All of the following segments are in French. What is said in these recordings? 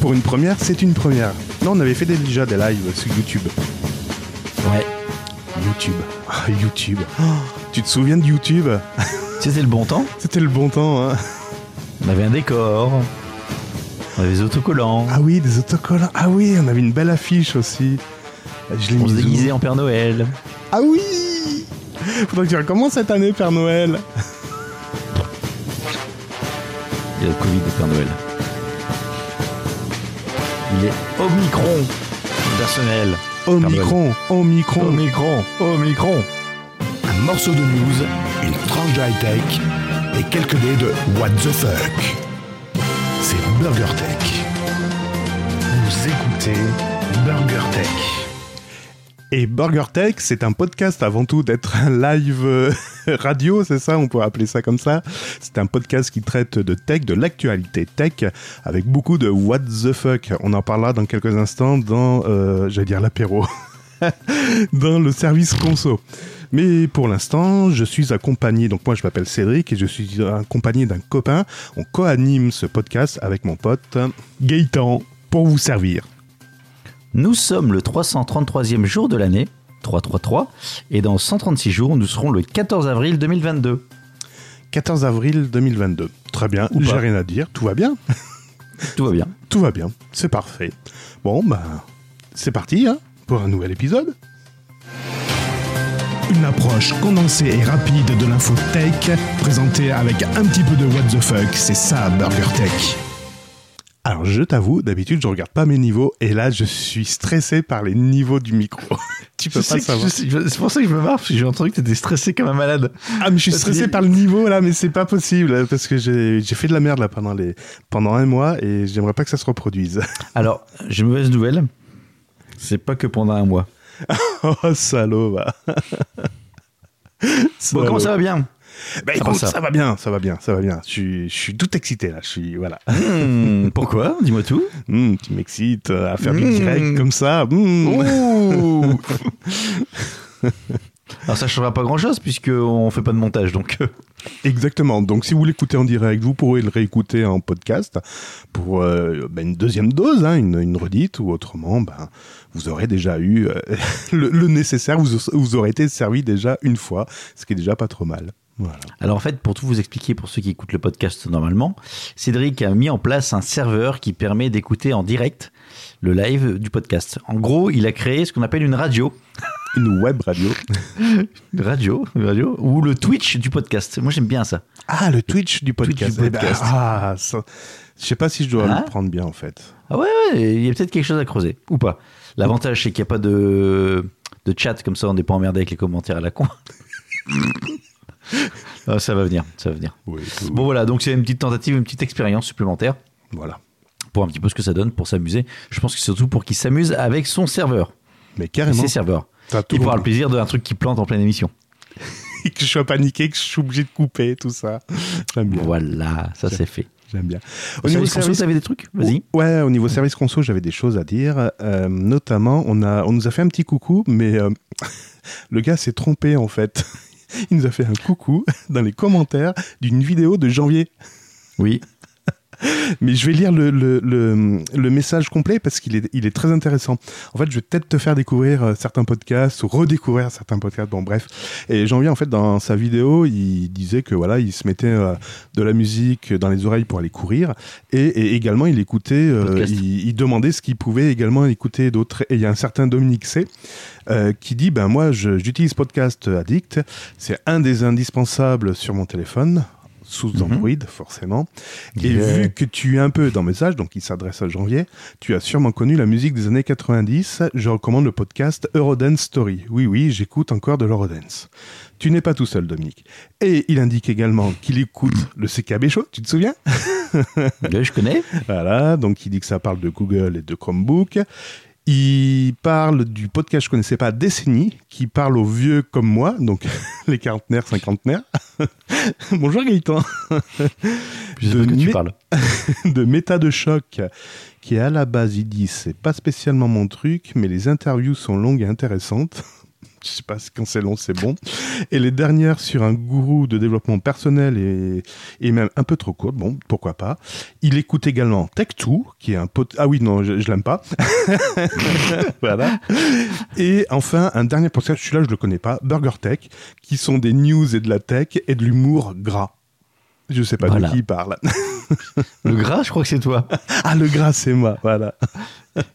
Pour une première, c'est une première. Non, on avait fait déjà des lives sur YouTube. Ouais. YouTube. Ah, YouTube. Oh, tu te souviens de YouTube? C'était le bon temps. C'était le bon temps, hein On avait un décor. On avait des autocollants. Ah oui, des autocollants. Ah oui, on avait une belle affiche aussi. Je l'ai On se déguisait en Père Noël. Ah oui Faudrait que tu recommences cette année, Père Noël. Il y a le Covid de Père Noël. Il est Omicron, personnel. Omicron, Omicron. Omicron, Omicron. Un morceau de news, une tranche de high-tech et quelques dés de What the fuck. C'est Burger Tech. Vous écoutez Burger Tech. Et Burger Tech, c'est un podcast avant tout d'être un live euh, radio, c'est ça, on pourrait appeler ça comme ça. C'est un podcast qui traite de tech, de l'actualité tech, avec beaucoup de what the fuck. On en parlera dans quelques instants dans, euh, j'allais dire l'apéro, dans le service conso. Mais pour l'instant, je suis accompagné, donc moi je m'appelle Cédric et je suis accompagné d'un copain. On co-anime ce podcast avec mon pote Gaëtan pour vous servir. Nous sommes le 333e jour de l'année, 333, et dans 136 jours, nous serons le 14 avril 2022. 14 avril 2022. Très bien, j'ai rien à dire, tout va bien. Tout va bien. Tout va bien, c'est parfait. Bon, bah, c'est parti hein, pour un nouvel épisode. Une approche condensée et rapide de l'info tech, présentée avec un petit peu de what the fuck, c'est ça Burger Tech. Alors je t'avoue, d'habitude je regarde pas mes niveaux et là je suis stressé par les niveaux du micro. tu peux pas savoir. C'est pour ça que je me marre parce que j'ai entendu que t'étais stressé comme un malade. Ah mais je suis stressé par le niveau là, mais c'est pas possible parce que j'ai fait de la merde là pendant les pendant un mois et j'aimerais pas que ça se reproduise. Alors j'ai une mauvaise nouvelle. C'est pas que pendant un mois. oh salaud va. bon comment ça va bien? Bah écoute, ça. va bien, ça va bien, ça va bien. Je suis, tout excité là. Je suis voilà. Hmm, pourquoi? Dis-moi tout. Hmm, tu m'excites à faire du direct hmm. comme ça. Alors ça changera pas grand-chose puisqu'on fait pas de montage, donc. Euh. Exactement. Donc si vous l'écoutez en direct, vous pourrez le réécouter en podcast pour euh, ben, une deuxième dose, hein, une, une, redite ou autrement, ben, vous aurez déjà eu euh, le, nécessaire, vous, vous aurez été servi déjà une fois, ce qui est déjà pas trop mal. Alors en fait, pour tout vous expliquer, pour ceux qui écoutent le podcast normalement, Cédric a mis en place un serveur qui permet d'écouter en direct le live du podcast. En gros, il a créé ce qu'on appelle une radio. Une web radio. une radio, une radio, ou le Twitch du podcast. Moi, j'aime bien ça. Ah, le Twitch du podcast. Eh ben, ah, je sais pas si je dois le hein prendre bien en fait. Ah ouais, ouais il y a peut-être quelque chose à creuser, ou pas. L'avantage, c'est qu'il n'y a pas de, de chat, comme ça on n'est pas emmerdé avec les commentaires à la con. Ah, ça va venir, ça va venir. Bon voilà, donc c'est une petite tentative, une petite expérience supplémentaire. Voilà. Pour un petit peu ce que ça donne, pour s'amuser. Je pense que c'est surtout pour qu'il s'amuse avec son serveur. Mais carrément. Ses serveurs. Il pourra le plaisir d'un truc qui plante en pleine émission. que je sois paniqué, que je suis obligé de couper, tout ça. J'aime bien. Voilà, ça c'est fait. J'aime bien. Au, niveau service conso, des trucs? Vas-y. Ouais, au niveau service conso, j'avais des choses à dire. Euh, notamment, on, a, on nous a fait un petit coucou, mais euh, le gars s'est trompé en fait. Il nous a fait un coucou dans les commentaires d'une vidéo de janvier. Oui. Mais je vais lire le, le, le, message complet parce qu'il est, il est très intéressant. En fait, je vais peut-être te faire découvrir euh, certains podcasts ou redécouvrir certains podcasts. Bon, bref. Et Janvier, en fait, dans sa vidéo, il disait que voilà, il se mettait euh, de la musique dans les oreilles pour aller courir et, également il écoutait, euh, il, demandait ce qu'il pouvait également écouter d'autres. Et il y a un certain Dominique C. qui dit ben moi j'utilise podcast addict c'est un des indispensables sur mon téléphone sous mhm. Android, forcément. Et vu que tu es un peu dans message, donc il s'adresse à janvier, tu as sûrement connu la musique des années 90. Je recommande le podcast Eurodance Story. Oui, oui, j'écoute encore de l'Eurodance. Tu n'es pas tout seul, Dominique. Et il indique également qu'il écoute le CKB Show, tu te souviens? Je connais. Voilà, donc il dit que ça parle de Google et de Chromebook. Il parle du podcast que je connaissais pas, Décennie, qui parle aux vieux comme moi, donc les quarantenaires, cinquantenaires. Bonjour Gaëtan. Je sais de, que tu parles. de méta de choc, qui à la base, il dit, c'est pas spécialement mon truc, mais les interviews sont longues et intéressantes. Je sais pas quand c'est long, c'est bon. Et les dernières sur un gourou de développement personnel et, et même un peu trop courte. Bon, pourquoi pas. Il écoute également Tech2, qui est un pote. Ah oui, non, je, je l'aime pas. voilà. Et enfin, un dernier podcast, celui-là, je le connais pas. Burger Tech, qui sont des news et de la tech et de l'humour gras. Je sais pas Voilà. de qui il parle. Le gras, je crois que c'est toi. Ah, le gras, c'est moi, voilà.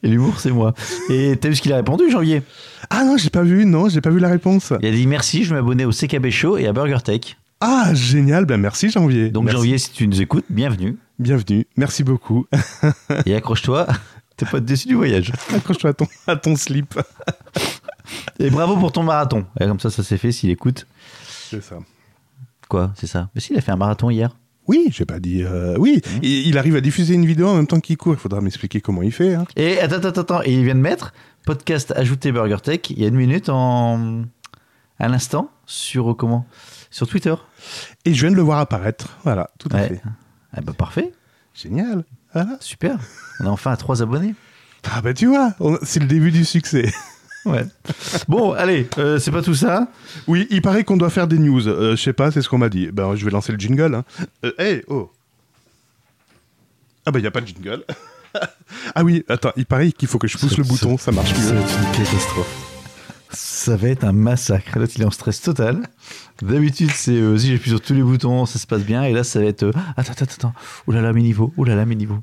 Et l'humour, c'est moi. Et t'as vu ce qu'il a répondu, Janvier Ah non, j'ai pas vu, non, j'ai pas vu la réponse. Il a dit merci, je m'abonner au CKB Show et à Burger Tech. Ah, génial, ben merci Janvier. Donc Merci. Janvier, si tu nous écoutes, bienvenue. Bienvenue, merci beaucoup. Et accroche-toi, t'es pas déçu du voyage. Accroche-toi à ton, à ton slip. Et bravo pour ton marathon. Et comme ça, ça s'est fait s'il écoute. C'est ça. Quoi, c'est ça? Mais s'il a fait un marathon hier? Oui, j'ai pas dit. euh, oui, Mmh. il, il arrive à diffuser une vidéo en même temps qu'il court. Il faudra m'expliquer comment il fait. hein. Et attends, attends, attends. Et il vient de mettre podcast ajouté Burger Tech il y a une minute en. à l'instant sur euh, comment? Sur Twitter. Et je viens de le voir apparaître. Voilà, tout à fait. Ah bah parfait, Génial. Voilà. super. On est enfin à trois abonnés. Ah bah tu vois, c'est le début du succès. Ouais. Bon, allez, euh, c'est pas tout ça. Oui, il paraît qu'on doit faire des news. Euh, je sais pas, c'est ce qu'on m'a dit. Ben, je vais lancer le jingle. Hein. Euh, hey, oh. Ah bah il y a pas de jingle. ah oui, attends, il paraît qu'il faut que je pousse Ça- le bouton, ça marche Ça mieux. va être une catastrophe. Ça va être un massacre. Là, il est en stress total. D'habitude, c'est euh, si j'appuie sur tous les boutons, ça se passe bien. Et là, ça va être. euh, attends, attends, attends. Ouh là là, mes niveaux. Ouh là là, mes niveaux.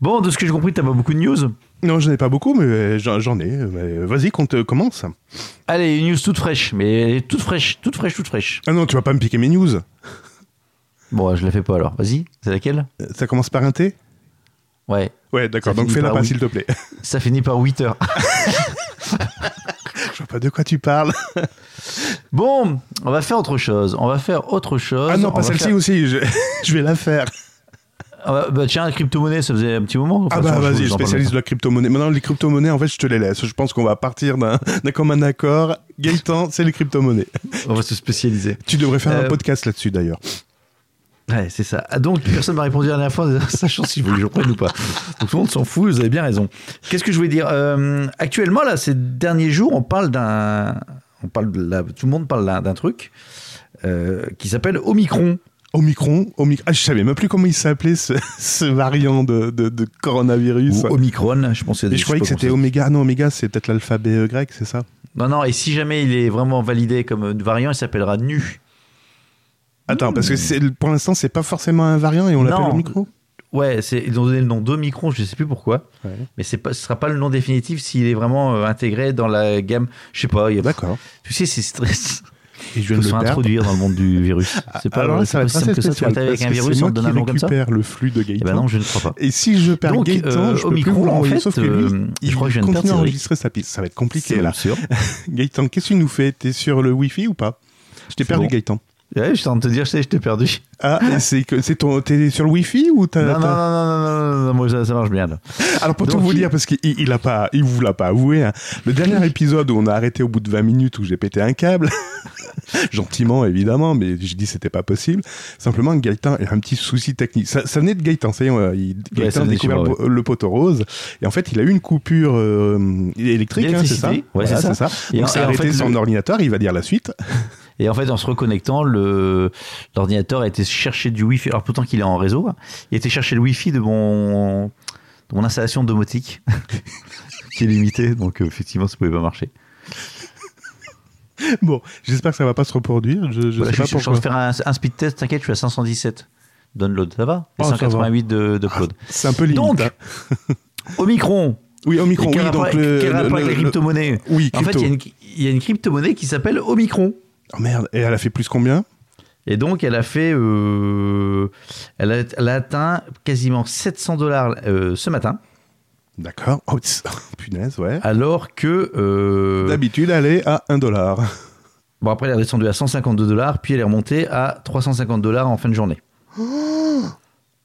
Bon, de ce que j'ai compris, t'as pas beaucoup de news. Non, j'en ai pas beaucoup, mais j'en ai. Vas-y, qu'on te commence. Allez, une news toute fraîche, mais toute fraîche, toute fraîche, toute fraîche. Ah non, tu vas pas me piquer mes news. Bon, je la fais pas alors. Vas-y, c'est laquelle? Ça commence par un T? Ouais, Ouais, d'accord, donc fais-la pas, oui. s'il te plaît. ça finit par 8 heures. Je vois pas de quoi tu parles. Bon, on va faire autre chose. On va faire autre chose. Ah non, On pas celle-ci faire- aussi, je... je vais la faire. On va- Bah tiens, la crypto-monnaie, ça faisait un petit moment. Ah bah vas-y, spécialiste de la crypto-monnaie. Maintenant, les crypto-monnaies, en fait, je te les laisse. Je pense qu'on va partir d'un commun accord. Gaëtan, c'est les crypto-monnaies. On va se spécialiser. Tu devrais faire un Euh, podcast là-dessus, d'ailleurs. Ouais, c'est ça. Ah, donc, personne m'a répondu la dernière fois, sachant si je voulais que je ou pas. Donc, tout le monde s'en fout, vous avez bien raison. Qu'est-ce que je voulais dire? Euh, Actuellement, là, ces derniers jours, on parle d'un. On parle de la- Tout le monde parle d'un- d'un truc euh, qui s'appelle Omicron. Omicron, Omicron. Ah, je savais même plus comment il s'appelait ce, ce variant de, de, de coronavirus. Ou Omicron, je pensais. Et je croyais que c'était Oméga. Non, Oméga, c'est peut-être l'alphabet euh, grec, c'est ça? Non, non, et si jamais il est vraiment validé comme variant, il s'appellera Nu. Attends, parce que c'est- pour l'instant, c'est pas forcément un variant et on l'appelle. Omicron? Ouais, ils ont donné le nom d'Omicron, je sais plus pourquoi. Ouais. Mais pas, ce sera pas le nom définitif s'il est vraiment euh, intégré dans la gamme. Je sais pas. a- D'accord. Tu sais, c'est stress. Et je viens de se introduire dans le monde du virus. C'est pas, Alors là, ça va être assez ça. Spécial. vas avec un virus, on te donne un nom comme ça récupère le flux de Eh Gaëtan. ben non, je ne crois pas. Et si je perds Donc, Gaëtan, euh, je peux plus vous en fait, Sauf que lui, euh, il je crois que je continue à enregistrer sa piste. Ça va être compliqué là. sûr. Gaëtan, qu'est-ce que tu nous fais? T'es sur le Wi-Fi ou pas? Je t'ai perdu. Gaëtan. Ouais, je suis en train de te dire, je sais, je t'ai perdu. Ah, c'est que c'est ton, t'es sur le Wi-Fi ou t'as Non, non, non, non, non, non, moi, ça, ça marche bien. Là. Alors pour tout vous il- dire, parce qu'il il a pas, il vous l'a pas avoué, hein, le dernier épisode où on a arrêté au bout de 20 minutes où j'ai pété un câble, gentiment évidemment, mais j'ai dit c'était pas possible. Simplement Gaëtan a un petit souci technique. Ça, ça venait de Gaëtan, ça y est, il, Gaëtan a venait découvert moi, le, le poteau rose et en fait il a eu une coupure euh, électrique, hein, c'est ça? Ouais, c'est Voilà, ça. c'est Donc a en arrêté fait, son le- ordinateur, il va dire la suite. Et en fait, en se reconnectant, le, l'ordinateur a été chercher du Wi-Fi. Alors, pourtant qu'il est en réseau, hein, il a été chercher le Wi-Fi de mon, de mon installation domotique, qui est limitée. Donc, euh, effectivement, ça pouvait pas marcher. Bon, j'espère que ça va pas se reproduire. Je, je Voilà, sais je, pas suis- je suis en pourquoi. train de faire un, un speed test. T'inquiète, je suis à 517 download. Ça va? Et Oh, ça va. 188 de, d'upload. C'est un peu limite. Donc, hein. Omicron. oui, Omicron, quel oui, rapport, donc le, quel le- rapport avec le- les le- crypto-monnaies? Oui, En fait, il y, a une, une crypto-monnaie qui s'appelle Omicron. Oh merde, et elle a fait plus combien? Et donc, elle a fait. euh, elle, a, elle a atteint quasiment 700 dollars euh, ce matin. D'accord. Oh, punaise, ouais. Alors que. euh, D'habitude, elle est à 1 dollar. bon, après, elle est descendue à 152 dollars, puis elle est remontée à 350 dollars en fin de journée.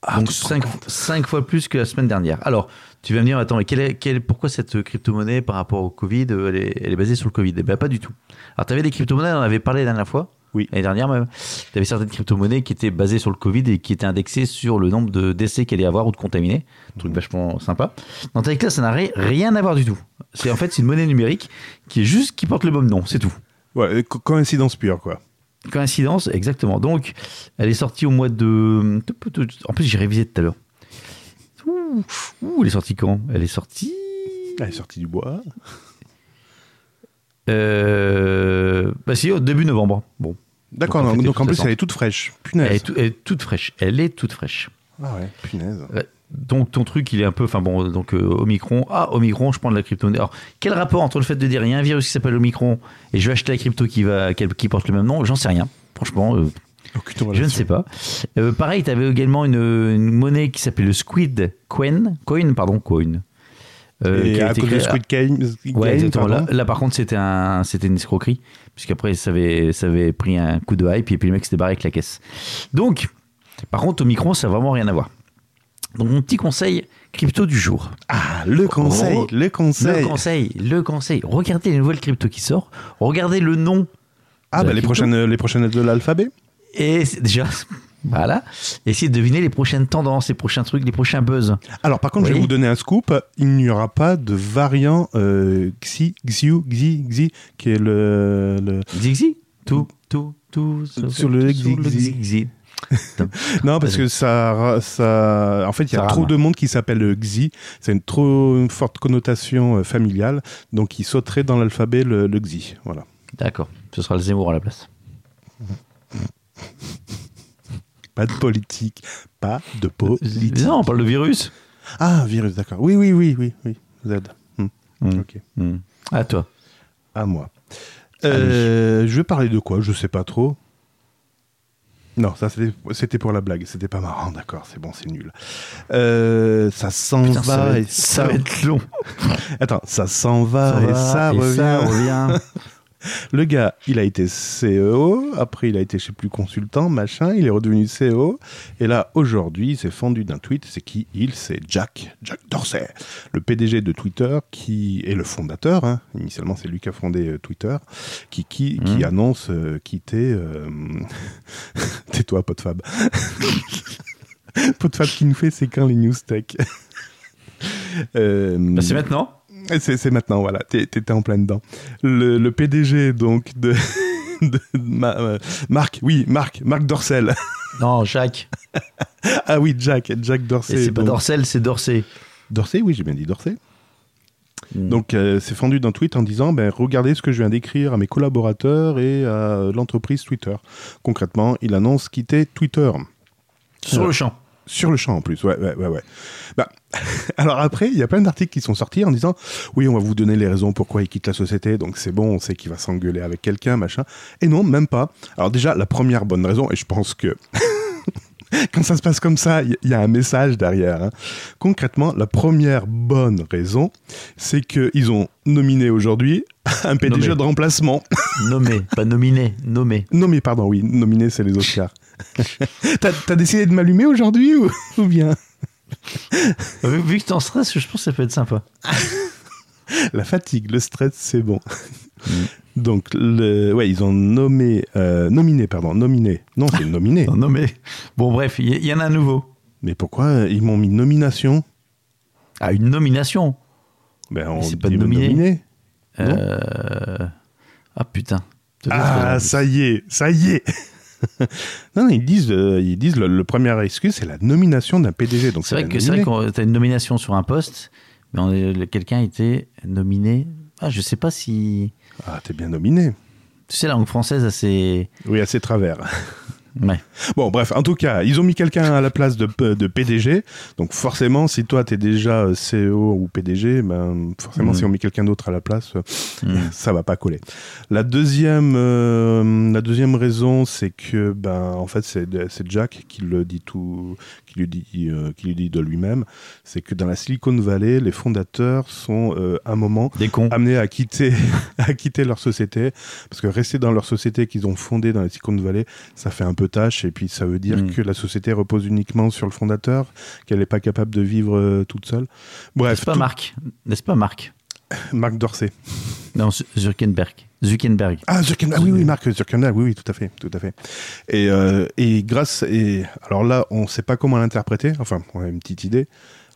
Ah, donc, tu te rends 5, fois plus que la semaine dernière. Alors, tu vas me dire, attends, mais quelle est, quelle est- pourquoi cette crypto-monnaie par rapport au Covid, euh, elle est, elle est basée sur le Covid? Eh bien, pas du tout. Alors, tu avais des crypto-monnaies, on en avait parlé la dernière fois. Oui. L'année dernière même. Tu avais certaines crypto-monnaies qui étaient basées sur le Covid et qui étaient indexées sur le nombre de décès qu'elle allait avoir ou de contaminés. Un truc vachement sympa. Dans Tech ça n'a ri- rien à voir du tout. C'est en fait c'est une monnaie numérique qui est juste qui porte le même nom, c'est tout. Ouais, co- coïncidence pure, quoi. Coïncidence, exactement. Donc, elle est sortie au mois de. En plus, j'ai révisé tout à l'heure. Ouh, ouh, elle est sortie quand? Elle est sortie. Elle est sortie du bois. Euh... Bah si, au début novembre. Bon. D'accord, Donc, en fait, donc plus, elle est toute fraîche. Punaise. Elle est, tout- elle est toute fraîche. Elle est toute fraîche. Ah ouais, punaise. Ouais. Donc ton truc, il est un peu, enfin bon, donc euh, Omicron. Ah, Omicron, je prends de la crypto. Alors, quel rapport entre le fait de dire il y a un virus qui s'appelle Omicron et je vais acheter la crypto qui va, qui, porte le même nom? J'en sais rien. Franchement, euh, je ne sais pas. Euh, pareil, tu avais également une, une monnaie qui s'appelait le Squid Coin, coin, pardon, coin. Euh, Et qui a à été cause de Squid Game, Ouais. Là, là, par contre, c'était un, c'était une escroquerie, puisqu'après, ça avait, ça avait pris un coup de hype, et puis le mec s'était barré avec la caisse. Donc, par contre, Omicron, ça n'a vraiment rien à voir. Donc, mon petit conseil crypto du jour. Ah, le conseil, le conseil. Le conseil, le conseil. Regardez les nouvelles cryptos qui sortent. Regardez le nom. Ah, bah les prochaines, les prochaines de l'alphabet Et déjà, voilà. Essayez de deviner les prochaines tendances, les prochains trucs, les prochains buzz. Alors, par contre, je vais vous donner un scoop. Il n'y aura pas de variant euh, Xi, Xiu, Xi, Xi, qui est le. le- Zigzi Tout, tout, tout. Sur le Xi. Xi. Non, parce que ça, ça. En fait, il y a trop de monde qui s'appelle euh, Xi. C'est une trop forte connotation euh, familiale. Donc, il sauterait dans l'alphabet le, le Xi. Voilà. D'accord. Ce sera le Zemmour à la place. Pas de politique. Pas de politique. Non, on parle de virus. Ah, virus, d'accord. Oui, oui, oui, oui, oui. Z. Hmm, Hmm. Ok. Hmm. À toi. À moi. Euh, je vais parler de quoi? Je sais pas trop. Non, ça c'était- pour la blague. C'était pas marrant, d'accord. C'est bon, c'est nul. Euh, ça s'en va, ça, va et être, ça va être long. Attends, ça s'en va, Ça et ça et revient. ça revient. Le gars, il a été CEO, après il a été, je sais plus, consultant, machin, il est redevenu CEO, et là, aujourd'hui, il s'est fendu d'un tweet, c'est qui? Il C'est Jack, Jack Dorsey, le PDG de Twitter, qui est le fondateur, hein. initialement c'est lui qui a fondé euh, Twitter, qui, qui, qui Mhm. annonce euh, quitter... euh, Tais-toi, Podfab. Podfab qui nous fait, c'est quand les news tech? Euh, Bah, c'est maintenant. C'est maintenant, voilà, t'étais en plein dedans. Le, le PDG, donc, de, de Ma- euh, Marc, oui, Marc, Marc Dorcel. Non, Jacques. ah oui, Jack, Jack Dorsey. c'est pas Dorsel, c'est Dorsey. Dorsey, oui, j'ai bien dit Dorsey. Hmm. Donc, euh, c'est fendu d'un tweet en disant ben, Regardez ce que je viens d'écrire à mes collaborateurs et à l'entreprise Twitter. Concrètement, il annonce quitter Twitter. Sur le champ. Sur le champ en plus, ouais, ouais, ouais. ouais. Bah, alors après, il y a plein d'articles qui sont sortis en disant oui, on va vous donner les raisons pourquoi il quitte la société, donc c'est bon, on sait qu'il va s'engueuler avec quelqu'un, machin. Et non, même pas. Alors déjà, la première bonne raison, et je pense que quand ça se passe comme ça, il y, a un message derrière. hein. Concrètement, la première bonne raison, c'est qu'ils ont nominé aujourd'hui un PDG Nommé. de remplacement. Nommé, pas nominé, nommé. Nommé, pardon, oui, nominé, c'est les Oscars. T'as t'as décidé de m'allumer aujourd'hui ou, ou bien? Vu, vu que t'es en stress, je pense que ça peut être sympa. La fatigue, le stress, c'est bon. Mm. Donc, le, ouais, ils ont nommé, euh, nominé, pardon, nominé. Non, c'est nominé. Non, nommé. Bon, bref, il y, en a un nouveau. Mais pourquoi euh, ils m'ont mis nomination? Ah, une nomination. Ben, on c'est pas nominé. Non. Euh... Ah, putain. Ah, ça y est, ça y est. non, non, ils disent, euh, ils disent le, le premier excuse, c'est la nomination d'un PDG. Donc C'est vrai que c'est vrai que t'as une nomination sur un poste, mais quelqu'un était nominé. Ah, je sais pas si. Ah, t'es bien nominé. Tu sais, la langue française, assez. Oui, assez travers. Ouais. Bon, bref, en tout cas, ils ont mis quelqu'un à la place de, de PDG. Donc, forcément, si toi, t'es déjà euh, CEO ou PDG, ben, forcément, Mhm. si on met quelqu'un d'autre à la place, euh, Mm. ça va pas coller. La deuxième, euh, la deuxième raison, c'est que, ben, en fait, c'est c'est Jack qui le dit tout, qui lui dit, euh, qui lui dit de lui-même. C'est que dans la Silicon Valley, les fondateurs sont, euh, à un moment, Des cons. amenés à quitter, à quitter leur société, parce que rester dans leur société qu'ils ont fondée dans la Silicon Valley, ça fait un peu tâche, et puis ça veut dire Mm. que la société repose uniquement sur le fondateur, qu'elle n'est pas capable de vivre euh, toute seule. Bref, N'est-ce pas tout- Marc N'est-ce pas Marc? Marc Dorsey. Non, Zuckerberg. Zuckerberg. Ah, Zuckerberg, ah oui, oui, Marc Zuckerberg, oui, oui, tout à fait, tout à fait. Et, euh, et grâce, et alors là, on ne sait pas comment l'interpréter, enfin, on a une petite idée.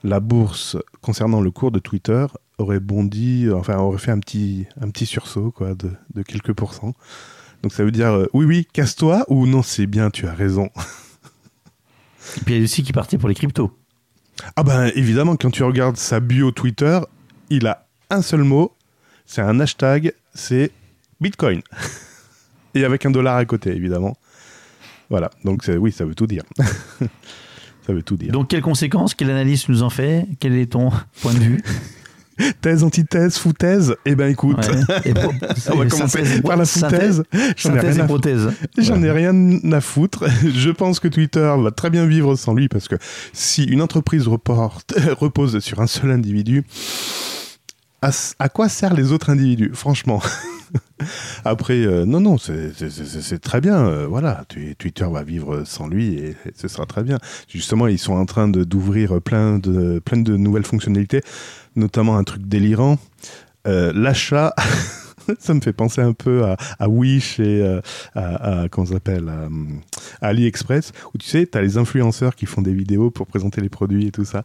La bourse, concernant le cours de Twitter, aurait bondi, enfin aurait fait un petit, un petit sursaut quoi, de, de quelques pourcents. Donc ça veut dire euh, oui, oui, casse-toi ou non, c'est bien, tu as raison. Et puis il y a aussi qui partait pour les cryptos. Ah ben évidemment, quand tu regardes sa bio Twitter, il a un seul mot, c'est un hashtag, c'est Bitcoin. Et avec un dollar à côté, évidemment. Voilà, donc oui, ça veut tout dire. ça veut tout dire. Donc, quelles conséquences Quelle analyse nous en fait Quel est ton point de vue? Thèse, antithèse, foutaise Eh ben écoute, Ouais. Et pro- on va commencer par la synthèse- foutaise. J'en ai rien à. J'en ai rien à foutre. Je pense que Twitter va très bien vivre sans lui parce que si une entreprise reporte, repose sur un seul individu, à, quoi servent les autres individus Franchement? Après, euh, non, non, c'est- très bien. euh, voilà, Twitter va vivre sans lui et, ce sera très bien. Justement, ils sont en train d'ouvrir plein de, plein de nouvelles fonctionnalités, notamment un truc délirant. Euh, L'achat, ça me fait penser un peu à, à Wish et euh, à, à- comment ça s'appelle à, à AliExpress où tu sais tu as les influenceurs qui font des vidéos pour présenter les produits et tout ça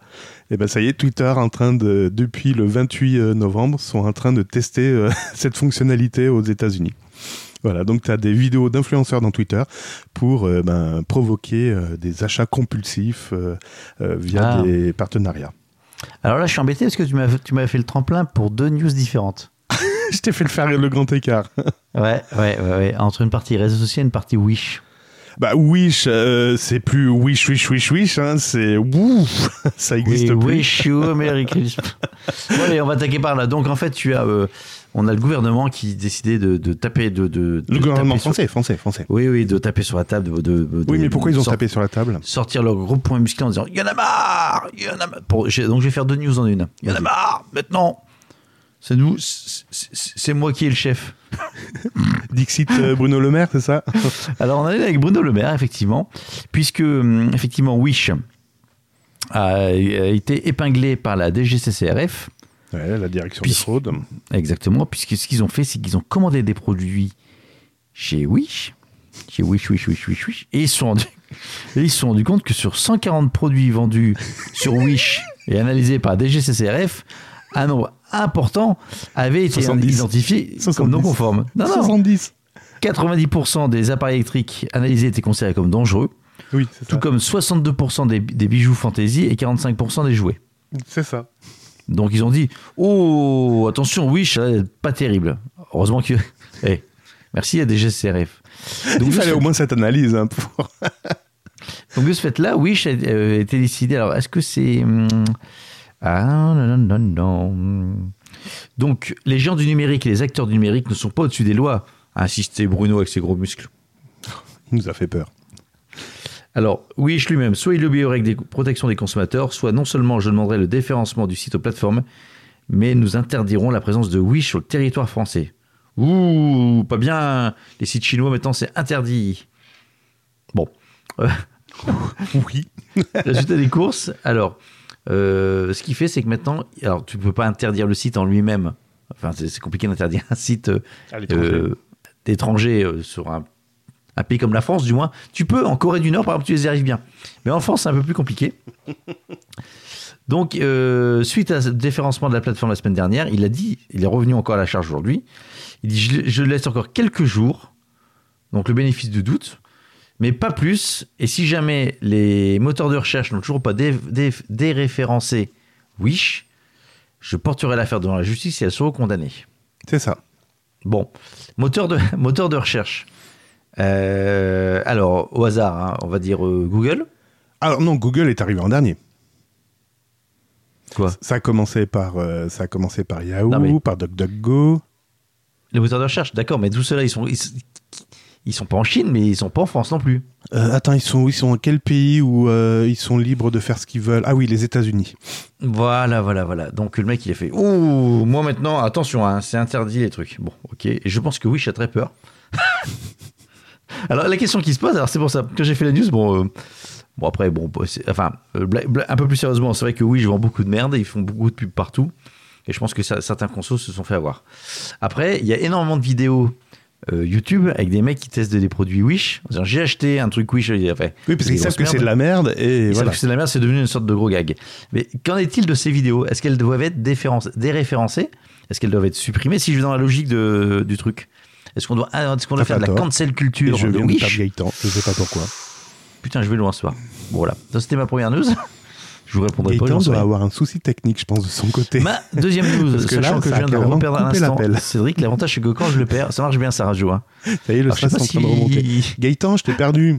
et ben ça y est Twitter en train de depuis le 28 novembre sont en train de tester euh, cette fonctionnalité aux États-Unis voilà, donc tu as des vidéos d'influenceurs dans Twitter pour euh, ben, provoquer euh, des achats compulsifs euh, euh, via Ah. des partenariats. Alors là, je suis embêté parce que tu m'as fait le tremplin pour deux news différentes. Je t'ai fait le faire le grand écart. Ouais, ouais, ouais, ouais. Entre une partie réseaux sociaux et une partie Wish. Bah Wish, euh, c'est plus Wish, Wish, Wish, Wish, hein, c'est ouf, ça existe Oui, plus. Wish you Merry Christmas. bon, allez, on va attaquer par là. Donc en fait, tu as, euh, on a le gouvernement qui décidait de, de taper de, de Le gouvernement taper sur- français, français, français. Oui, oui, de taper sur la table. De, Oui, mais pourquoi ils ont sort- tapé sur la table? sortir leur gros point musclé en disant il y en a marre, il y en a marre. Pour- donc je vais faire deux news en une. Il y en a marre. Maintenant, c'est nous, c'est- moi qui est le chef. Dixit euh, Bruno Le Maire, c'est ça? Alors, on est avec Bruno Le Maire, effectivement, puisque, hum, effectivement, Wish a, été épinglé par la DGCCRF, Ouais, la direction Puis- des fraudes. exactement, puisque ce qu'ils ont fait, c'est qu'ils ont commandé des produits chez Wish, chez Wish, Wish, Wish, Wish, Wish, et ils se sont rendus, ils se sont rendus compte que sur 140 produits vendus sur Wish et analysés par DGCCRF, un nombre important avait été 70. identifié comme 70. non conforme. Non, non, 70. 90% des appareils électriques analysés étaient considérés comme dangereux. Oui, c'est Tout ça. comme 62% des, des bijoux fantaisie et 45% des jouets. C'est ça. Donc ils ont dit Oh, attention, Wish, pas terrible. Heureusement que. Eh, merci à DGCRF. Donc, Il fallait au moins cette analyse hein, pour... donc de ce fait-là, Wish a euh, été décidé. Alors est-ce que c'est. Ah non, non, non, non. Donc les géants du numérique et les acteurs du numérique ne sont pas au-dessus des lois, a insisté Bruno avec ses gros muscles. Il nous a fait peur. Alors, Wish lui-même, soit il obéit aux règles de protection des consommateurs, soit non seulement je demanderai le déférencement du site aux plateformes, mais nous interdirons la présence de Wish sur le territoire français. Ouh, pas bien. Les sites chinois, maintenant, c'est interdit. Bon. Euh, Oui. résultat des courses. Alors, euh, ce qu'il fait, c'est que maintenant, alors tu ne peux pas interdire le site en lui-même. Enfin, c'est compliqué d'interdire un site euh, euh, d'étrangers euh, sur un, un pays comme la France, du moins. Tu peux, en Corée du Nord, par exemple, tu les arrives bien. Mais en France, c'est un peu plus compliqué. Donc, euh, suite à ce déférencement de la plateforme la semaine dernière, il a dit, il est revenu encore à la charge aujourd'hui, il dit, je, je laisse encore quelques jours, donc le bénéfice du doute, mais pas plus. Et si jamais les moteurs de recherche n'ont toujours pas dé- dé- déréférencé Wish, je porterai l'affaire devant la justice et elles seront condamnées. C'est ça. Bon, moteur de, moteur de recherche. Euh, alors, au hasard, hein, on va dire euh, Google. Alors non, Google est arrivé en dernier. Quoi? Ça a commencé par, euh, ça a commencé par Yahoo, Non, mais- par DuckDuckGo. Les moteurs de recherche, d'accord, mais tout cela, ils sont, ils, ils sont pas en Chine, mais ils sont pas en France non plus. Euh, attends, ils sont, ils sont dans quel pays où euh, ils sont libres de faire ce qu'ils veulent? Ah oui, les États-Unis. Voilà, voilà, voilà. Donc le mec, il a fait Ouh, moi maintenant, attention, hein, c'est interdit les trucs. Bon, ok. Et je pense que Wish a très peur. alors la question qui se pose, alors c'est pour ça, quand j'ai fait la news, bon, euh, bon après, bon, bah, enfin, un peu plus sérieusement, c'est vrai que Wish vend beaucoup de merde, et ils font beaucoup de pubs partout. Et je pense que ça- certains consos se sont fait avoir. Après, il y a énormément de vidéos euh, YouTube avec des mecs qui testent des produits Wish. J'ai acheté un truc Wish. Enfin, Oui, parce qu'ils savent que c'est de la merde et Ils savent que c'est de la merde, c'est devenu une sorte de gros gag. Mais qu'en est-il de ces vidéos? Est-ce qu'elles doivent être déréférencées? Est-ce qu'elles doivent être supprimées? Si je vais dans la logique de, du truc. Est-ce qu'on doit, ah, est-ce qu'on doit faire de la cancel Et culture je de de Wish? Gaëtan, je sais pas pourquoi. Putain, je vais loin ce soir. Voilà. Ça, c'était ma première news. Je vous répondrai pas. Gaëtan j'en sais doit rien. avoir un souci technique, je pense, de son côté. Ma deuxième news, Parce que là, sachant que je viens de reperdre l'instant, l'appel. Cédric, l'avantage c'est que quand je le perds, ça marche bien sa radio. Hein. Ça y est, le stress est en pas train de remonter. Gaëtan, je t'ai perdu.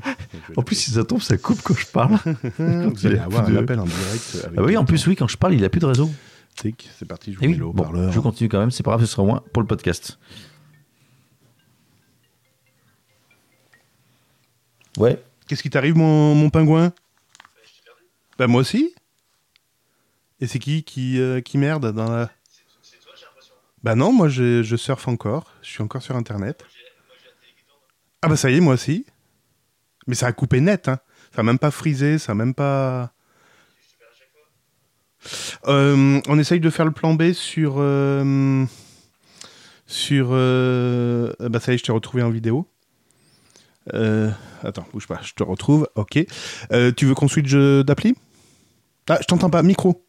En plus, si ça tombe, ça coupe quand je parle. Vous allez avoir un appel en direct. avec Ah oui, en Gaëtan. plus, oui, quand je parle, il a plus de réseau. Tic, C'est parti, je vous mets oui, le bon, je continue quand même, c'est pas grave, ce sera moins pour le podcast. Ouais. Qu'est-ce qui t'arrive, mon, mon pingouin? Bah, moi aussi. Et c'est qui qui, euh, qui merde dans la. Bah non, moi je, je surfe encore. Je suis encore sur Internet. Ah bah ça y est, moi aussi. Mais ça a coupé net. Hein. Ça a même pas frisé, ça a même pas. Euh, on essaye de faire le plan B sur. euh, sur. euh, bah ça y est, je t'ai retrouvé en vidéo. Attends, bouge pas, je te retrouve. Ok. Tu veux qu'on switch d'appli? Ah, je t'entends pas. Micro.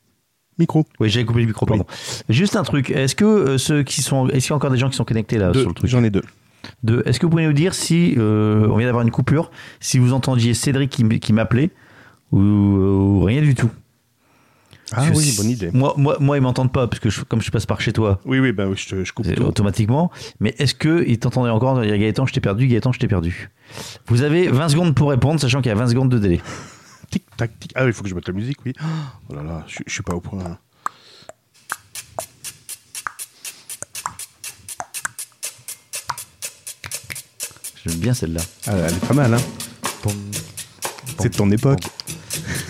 Micro. Oui, j'ai coupé le micro, pardon. Juste un truc, est-ce que euh, ceux qui sont. Est-ce qu'il y a encore des gens qui sont connectés là Deux. sur le truc? J'en ai deux. Deux. Est-ce que vous pouvez nous dire si euh, on vient d'avoir une coupure, si vous entendiez Cédric qui, m'appelait ou, ou rien du tout? Ah Parce oui, bonne idée. Moi, moi, moi ils m'entendent pas parce que je- comme je passe par chez toi, Oui, oui, bah oui, je, te- je coupe tout. automatiquement. Mais est-ce que ils t'entendaient encore dire Gaëtan, je t'ai perdu, Gaëtan, je t'ai perdu? Vous avez 20 secondes pour répondre, sachant qu'il y a 20 secondes de délai. Tic, tac, tic. Ah oui, il faut que je mette la musique, oui. Oh là là, je, je suis pas au point. là. J'aime bien celle-là. Ah, elle est pas mal, hein. C'est de ton époque.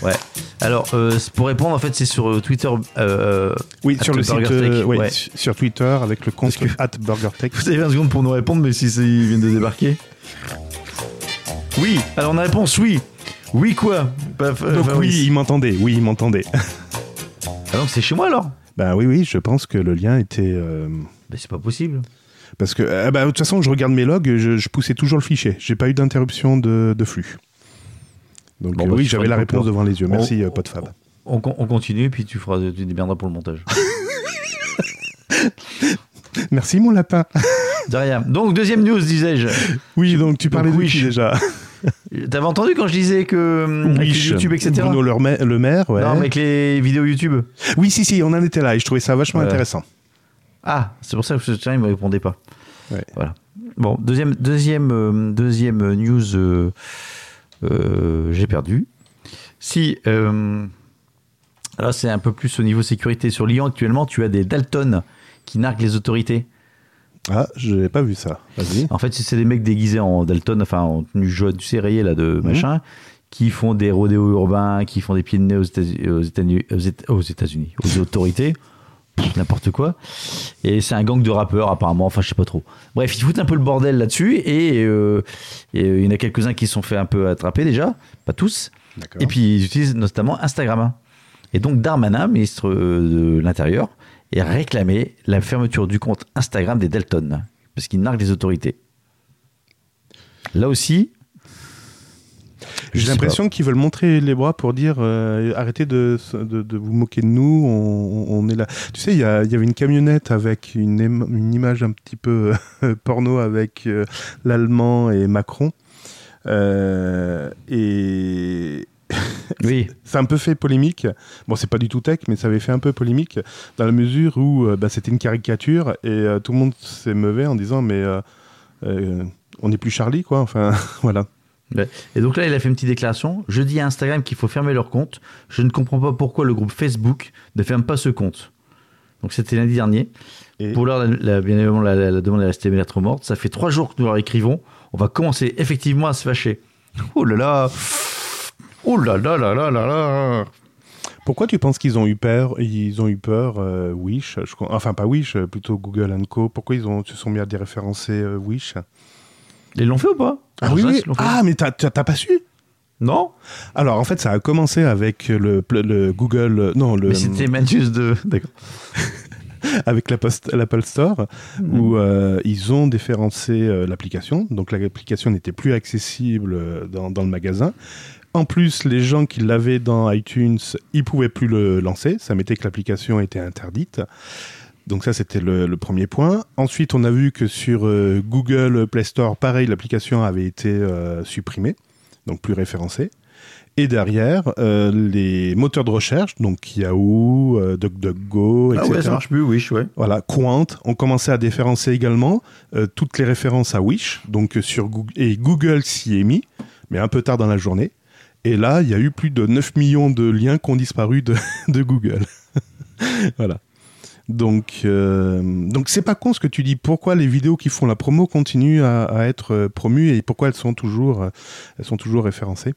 Ouais. Alors, euh, pour répondre, en fait, c'est sur euh, Twitter. euh, Oui, sur le site, euh, ouais, ouais. su- sur Twitter avec le compte que- at BurgerTech. Vous avez 20 secondes pour nous répondre, mais si ils viennent de débarquer. Oui. Alors, on a réponse oui. Oui, quoi Bah, f- Donc enfin, oui, il m'entendait. Oui, il m'entendait. Ah, donc c'est chez moi alors? Bah oui, oui, je pense que le lien était. euh, Bah, c'est pas possible. Parce que, euh, bah, de toute façon, je regarde mes logs, je, je poussais toujours le fichier. J'ai pas eu d'interruption de, de flux. Donc Bon, euh, bah, oui, j'avais la réponse devant les yeux. Merci, On- euh, Podfab. On, con- on continue, puis tu feras, tu démerderas pour le montage. Merci, mon lapin. De rien. Donc, deuxième news, disais-je. Oui, donc tu parlais Donc, de qui déjà? T'avais entendu quand je disais que. hum, avec YouTube, etc. Bruno Le Maire, ouais. Non, mais avec les vidéos YouTube. Oui, si, si, on en était là et je trouvais ça vachement intéressant. Ah, c'est pour ça que tiens, il me répondait pas. Ouais. Voilà. Bon, deuxième, deuxième, euh, deuxième news, euh, euh, j'ai perdu. Si, euh, là c'est un peu plus au niveau sécurité. Sur Lyon actuellement, tu as des Dalton qui narguent les autorités. Ah, je n'ai pas vu ça. Vas-y. En fait, c'est des mecs déguisés en Dalton, enfin en tenue jaune, tu sais, là de machin, qui font des rodéos urbains, qui font des pieds de nez aux États-Unis, aux États-Unis, aux États-Unis, autorités. Pff, N'importe quoi. Et c'est un gang de rappeurs, apparemment. Enfin, je sais pas trop. Bref, ils foutent un peu le bordel là-dessus. Et euh, et, euh, il y en a quelques-uns qui se sont fait un peu attraper déjà. Pas tous. D'accord. Et puis, ils utilisent notamment Instagram. Et donc, Darmanin, ministre euh, de l'Intérieur, a réclamé la fermeture du compte Instagram des Dalton. Parce qu'ils narguent les autorités. Là aussi. J'ai l'impression qu'ils veulent montrer les bras pour dire euh, arrêtez de, de, de vous moquer de nous, on, on est là. Tu sais, il y, avait une camionnette avec une, une image un petit peu euh, porno avec euh, l'allemand et Macron. Euh, et Oui. c'est un peu fait polémique. Bon, c'est pas du tout tech, mais ça avait fait un peu polémique dans la mesure où euh, bah, c'était une caricature et euh, tout le monde s'émeuvait en disant mais euh, on n'est plus Charlie quoi. Enfin voilà. Et donc là, il a fait une petite déclaration. Je dis à Instagram qu'il faut fermer leur compte. Je ne comprends pas pourquoi le groupe Facebook ne ferme pas ce compte. Donc c'était lundi dernier. Et- Pour l'heure, bien évidemment, la, la- la demande est restée lettre morte. Ça fait trois jours que nous leur écrivons. On va commencer effectivement à se fâcher. Oh là là Oh là là là là là là Pourquoi tu penses qu'ils ont eu peur Ils ont eu peur, euh, Wish, je enfin pas Wish, euh, plutôt Google Co. Pourquoi ils ont, se sont mis à déréférencer euh, Wish? Ils l'ont fait ou pas? Ah oui, ça, oui. fait. Ah mais t'as pas su? Non Alors en fait ça a commencé avec le, le Google, non le. Mais c'était Manus de... D'accord. avec l'Apple Store, où euh, ils ont différencié euh, l'application. Donc l'application n'était plus accessible dans, dans, le magasin. En plus, les gens qui l'avaient dans iTunes, ils pouvaient plus le lancer. Ça mettait que l'application était interdite. Donc ça, c'était le, le, premier point. Ensuite, on a vu que sur Google Play Store, pareil, l'application avait été supprimée, donc plus référencée. Et derrière, euh, les moteurs de recherche, donc Yahoo, euh, DuckDuckGo, etc. Ah ouais, ça marche plus, Wish, ouais. Voilà, Quant, ont commencé à différencier également euh, toutes les références à Wish, donc sur Google, et Google s'y est mis, mais un peu tard dans la journée. Et là, il y a eu plus de 9 millions de liens qui ont disparu de, Google. voilà. Donc, euh, donc c'est pas con ce que tu dis. Pourquoi les vidéos qui font la promo continuent à, être promues et pourquoi elles sont toujours, elles sont toujours référencées?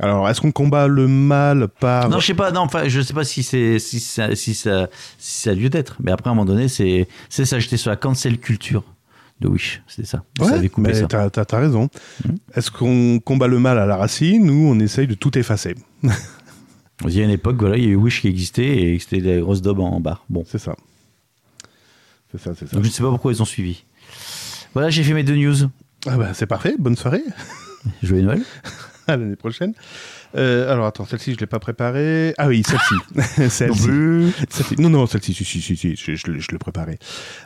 Alors, est-ce qu'on combat le mal par Non, je sais pas. Non, enfin, je sais pas si c'est si ça si ça si ça a lieu d'être. Mais après, à un moment donné, c'est c'est. J'étais sur la cancel culture de Wish, c'est ça. Ouais, mais t'as as, raison. Hmm. Est-ce qu'on combat le mal à la racine ou on essaye de tout effacer Il y a une époque, voilà, il y a eu Wish qui existait et c'était des grosses daubes en bas. Bon, c'est ça. C'est ça, c'est ça. Donc, je ne sais pas pourquoi ils ont suivi. Voilà, j'ai fait mes deux news. Ah bah c'est parfait. Bonne soirée. Joyeux Noël. à l'année prochaine. Euh, alors attends, celle-ci je l'ai pas préparée. Ah oui, celle-ci. celle-ci. non, non, celle-ci, si, si, si, si, je, je, l'ai préparée.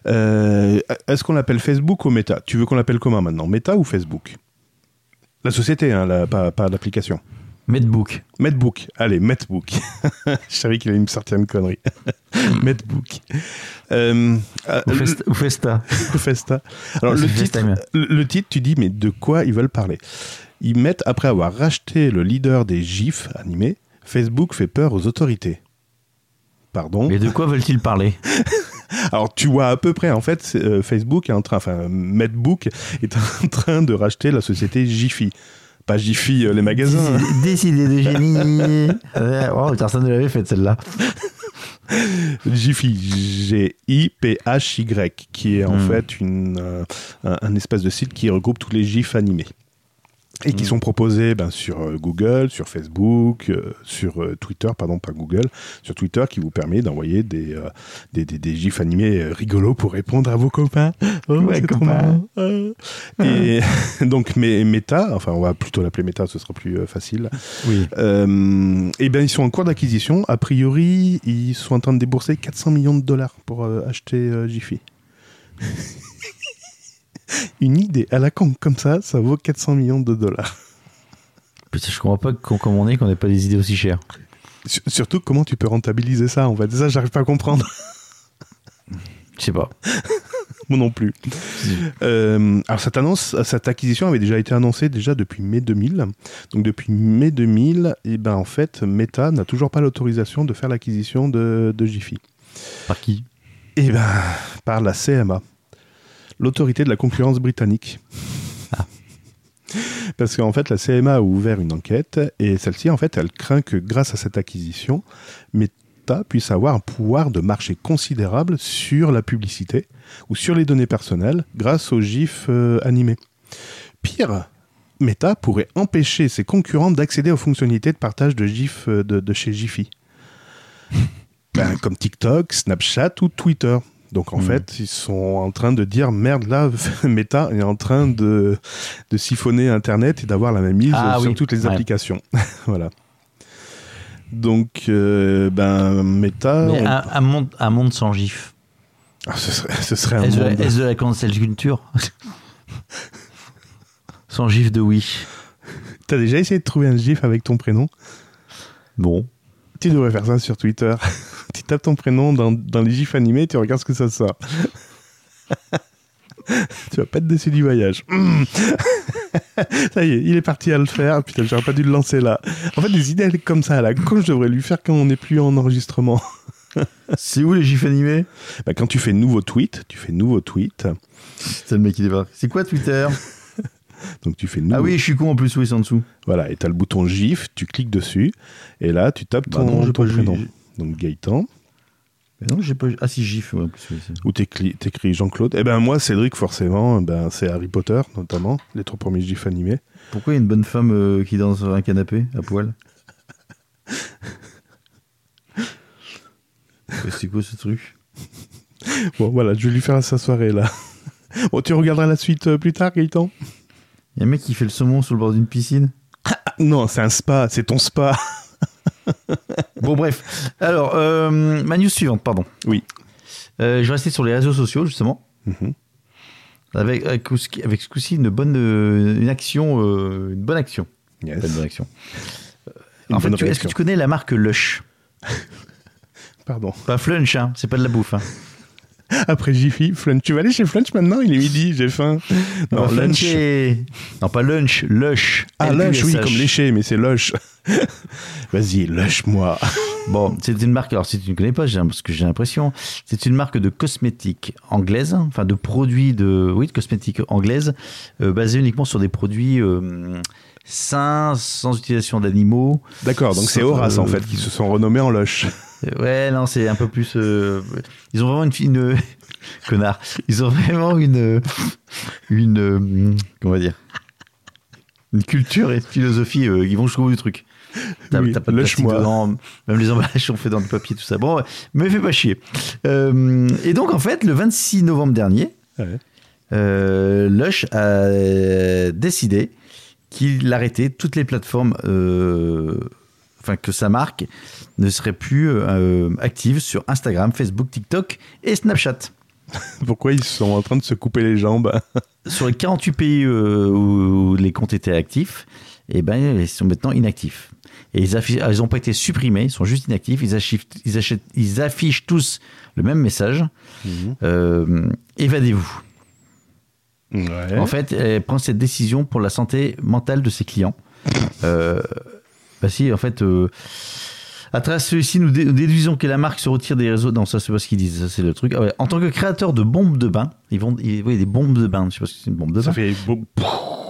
Euh, est-ce qu'on l'appelle Facebook ou Meta? Tu veux qu'on l'appelle comment maintenant? Meta ou Facebook? La société, hein, la, pas, pas l'application. Medbook. Medbook. Allez, Medbook. je savais qu'il allait me sortir une connerie. Medbook. Euh, ou, Festa. ou Festa. Alors, le, titre, le titre, tu dis, mais de quoi ils veulent parler? Ils mettent, après avoir racheté le leader des GIFs animés, Facebook fait peur aux autorités. Pardon Mais de quoi veulent-ils parler Alors tu vois à peu près, en fait, euh, Facebook est en train, enfin, Medbook est en train de racheter la société Jiffy. Pas Jiffy, euh, les magasins. Décidé de génie. oh, personne ne l'avait fait celle-là. Jiffy, G-I-P-H-Y, qui est en hmm. fait une, euh, un, espèce de site qui regroupe tous les GIFs animés et qui mm. sont proposés ben, sur euh, Google, sur Facebook, euh, sur euh, Twitter, pardon, pas Google, sur Twitter, qui vous permet d'envoyer des, des, des, gifs animés rigolos pour répondre à vos copains. Oh, ouais, copains. Et donc, Meta, enfin, on va plutôt l'appeler Meta, ce sera plus facile. Oui. et ben, ils sont en cours d'acquisition. A priori, ils sont en train de débourser 400 millions de dollars pour acheter Jiffy une idée à la con comme ça, ça vaut 400 millions de dollars. Putain, je comprends pas comment on est qu'on n'ait pas des idées aussi chères. surtout, comment tu peux rentabiliser ça En fait, ça, j'arrive pas à comprendre. Je sais pas. Moi non plus. Euh, alors cette annonce, cette acquisition avait déjà été annoncée déjà depuis mai 2000. Donc depuis mai 2000, et eh ben en fait, Meta n'a toujours pas l'autorisation de faire l'acquisition de, de Jiffy. Par qui? Eh ben par la CMA l'autorité de la concurrence britannique. Ah. Parce qu'en fait, la CMA a ouvert une enquête et celle-ci, en fait, elle craint que grâce à cette acquisition, Meta puisse avoir un pouvoir de marché considérable sur la publicité ou sur les données personnelles grâce aux GIFs euh, animés. Pire, Meta pourrait empêcher ses concurrents d'accéder aux fonctionnalités de partage de GIFs euh, de, chez Jiffy. Ben, comme TikTok, Snapchat ou Twitter. Donc en hmm. fait, ils sont en train de dire merde là, Meta est en train de, de siphonner Internet et d'avoir la même mise ah sur toutes les applications. voilà. Donc euh, ben Meta. Mais un, monde, un monde sans gif. Ah, ce, serait, ce serait un est monde. Est-ce de la cancel culture? Sans gif de Wish. T'as déjà essayé de trouver un gif avec ton prénom? Bon. Tu devrais faire ça sur Twitter tu tapes ton prénom dans, dans les gifs animés, tu regardes ce que ça sort. tu vas pas être déçu du voyage. ça y est, il est parti à le faire. Putain, j'aurais pas dû le lancer là. En fait, des idées comme ça à la con, je devrais lui faire quand on n'est plus en enregistrement. C'est où les gifs animés? Bah, Quand tu fais nouveau tweet, tu fais nouveau tweet. C'est le mec qui débarque. C'est quoi Twitter? Donc tu fais nouveau... Ah oui, je suis con en plus, oui, c'est en dessous. Voilà, et tu as le bouton GIF, tu cliques dessus, et là tu tapes bah ton, bah non, ton prénom donc Gaëtan. non, j'ai pas. Ah si, GIF. Ouais, Ou t'écris Jean-Claude. Eh ben moi, Cédric, forcément, ben, c'est Harry Potter, notamment, les trois premiers GIF animés. Pourquoi il y a une bonne femme euh, qui danse sur un canapé, à poil? C'est quoi ce truc? Bon, voilà, je vais lui faire sa soirée là. Bon, tu regarderas la suite euh, plus tard, Gaëtan? Il y a un mec qui fait le saumon sous le bord d'une piscine? Ah, Non, c'est un spa, c'est ton spa. Bon, bref. Alors, euh, ma news suivante, pardon. Oui. Euh, je vais rester sur les réseaux sociaux, justement. Mhm. Avec, avec, ce qui- avec ce coup-ci, une bonne, une action. euh, une bonne action. Yes. Une bonne action. Une en fait, tu- est-ce que tu connais la marque Lush? Pardon. Pas Flunch, hein, c'est pas de la bouffe. Hein. Après Jiffy, Flunch. Tu vas aller chez Flunch maintenant? Il est midi, j'ai faim. Non, lunch. et- Non, pas Lunch, Lush. Ah, lush, oui, comme léché, mais c'est lush. Vas-y, lush-moi. Bon, c'est une marque, alors si tu ne connais pas, parce que j'ai l'impression, c'est une marque de cosmétiques anglaise, enfin de produits de, oui, de cosmétiques anglaises, euh, basée uniquement sur des produits euh, sains, sans utilisation d'animaux. D'accord, donc c'est Horace en fait qui se sont renommés en lush. Ouais, non, c'est un peu plus. euh, ils ont vraiment une, une connard. Ils ont vraiment une une euh, comment dire? Une culture et une philosophie. euh, ils vont jusqu'au bout du truc. T'as Oui, t'as pas de plastique dedans, même les emballages sont faits dans du papier, tout ça. Bon, me fais pas chier. Euh, et donc en fait, le 26 novembre dernier, Ouais. euh, Lush a décidé qu'il arrêtait toutes les plateformes, enfin que sa marque ne serait plus euh, active sur Instagram, Facebook, TikTok et Snapchat. Pourquoi ils sont en train de se couper les jambes? Sur les 48 pays euh, où, où les comptes étaient actifs, eh ben, ils sont maintenant inactifs. Et ils affichent- ah, n'ont pas été supprimés, ils sont juste inactifs. Ils affichent, ils achètent- ils affichent tous le même message. Euh, évadez-vous. Ouais. En fait, elle prend cette décision pour la santé mentale de ses clients. Euh, bah si, en fait, euh, à travers celui-ci, nous, dé- nous déduisons que la marque se retire des réseaux. Non, ça, c'est pas ce qu'ils disent, ça, c'est le truc. Ah ouais, En tant que créateur de bombes de bain, ils vont, ils, oui, des bombes de bain. Je sais pas ce que c'est une bombe de Ça bain. fait beau-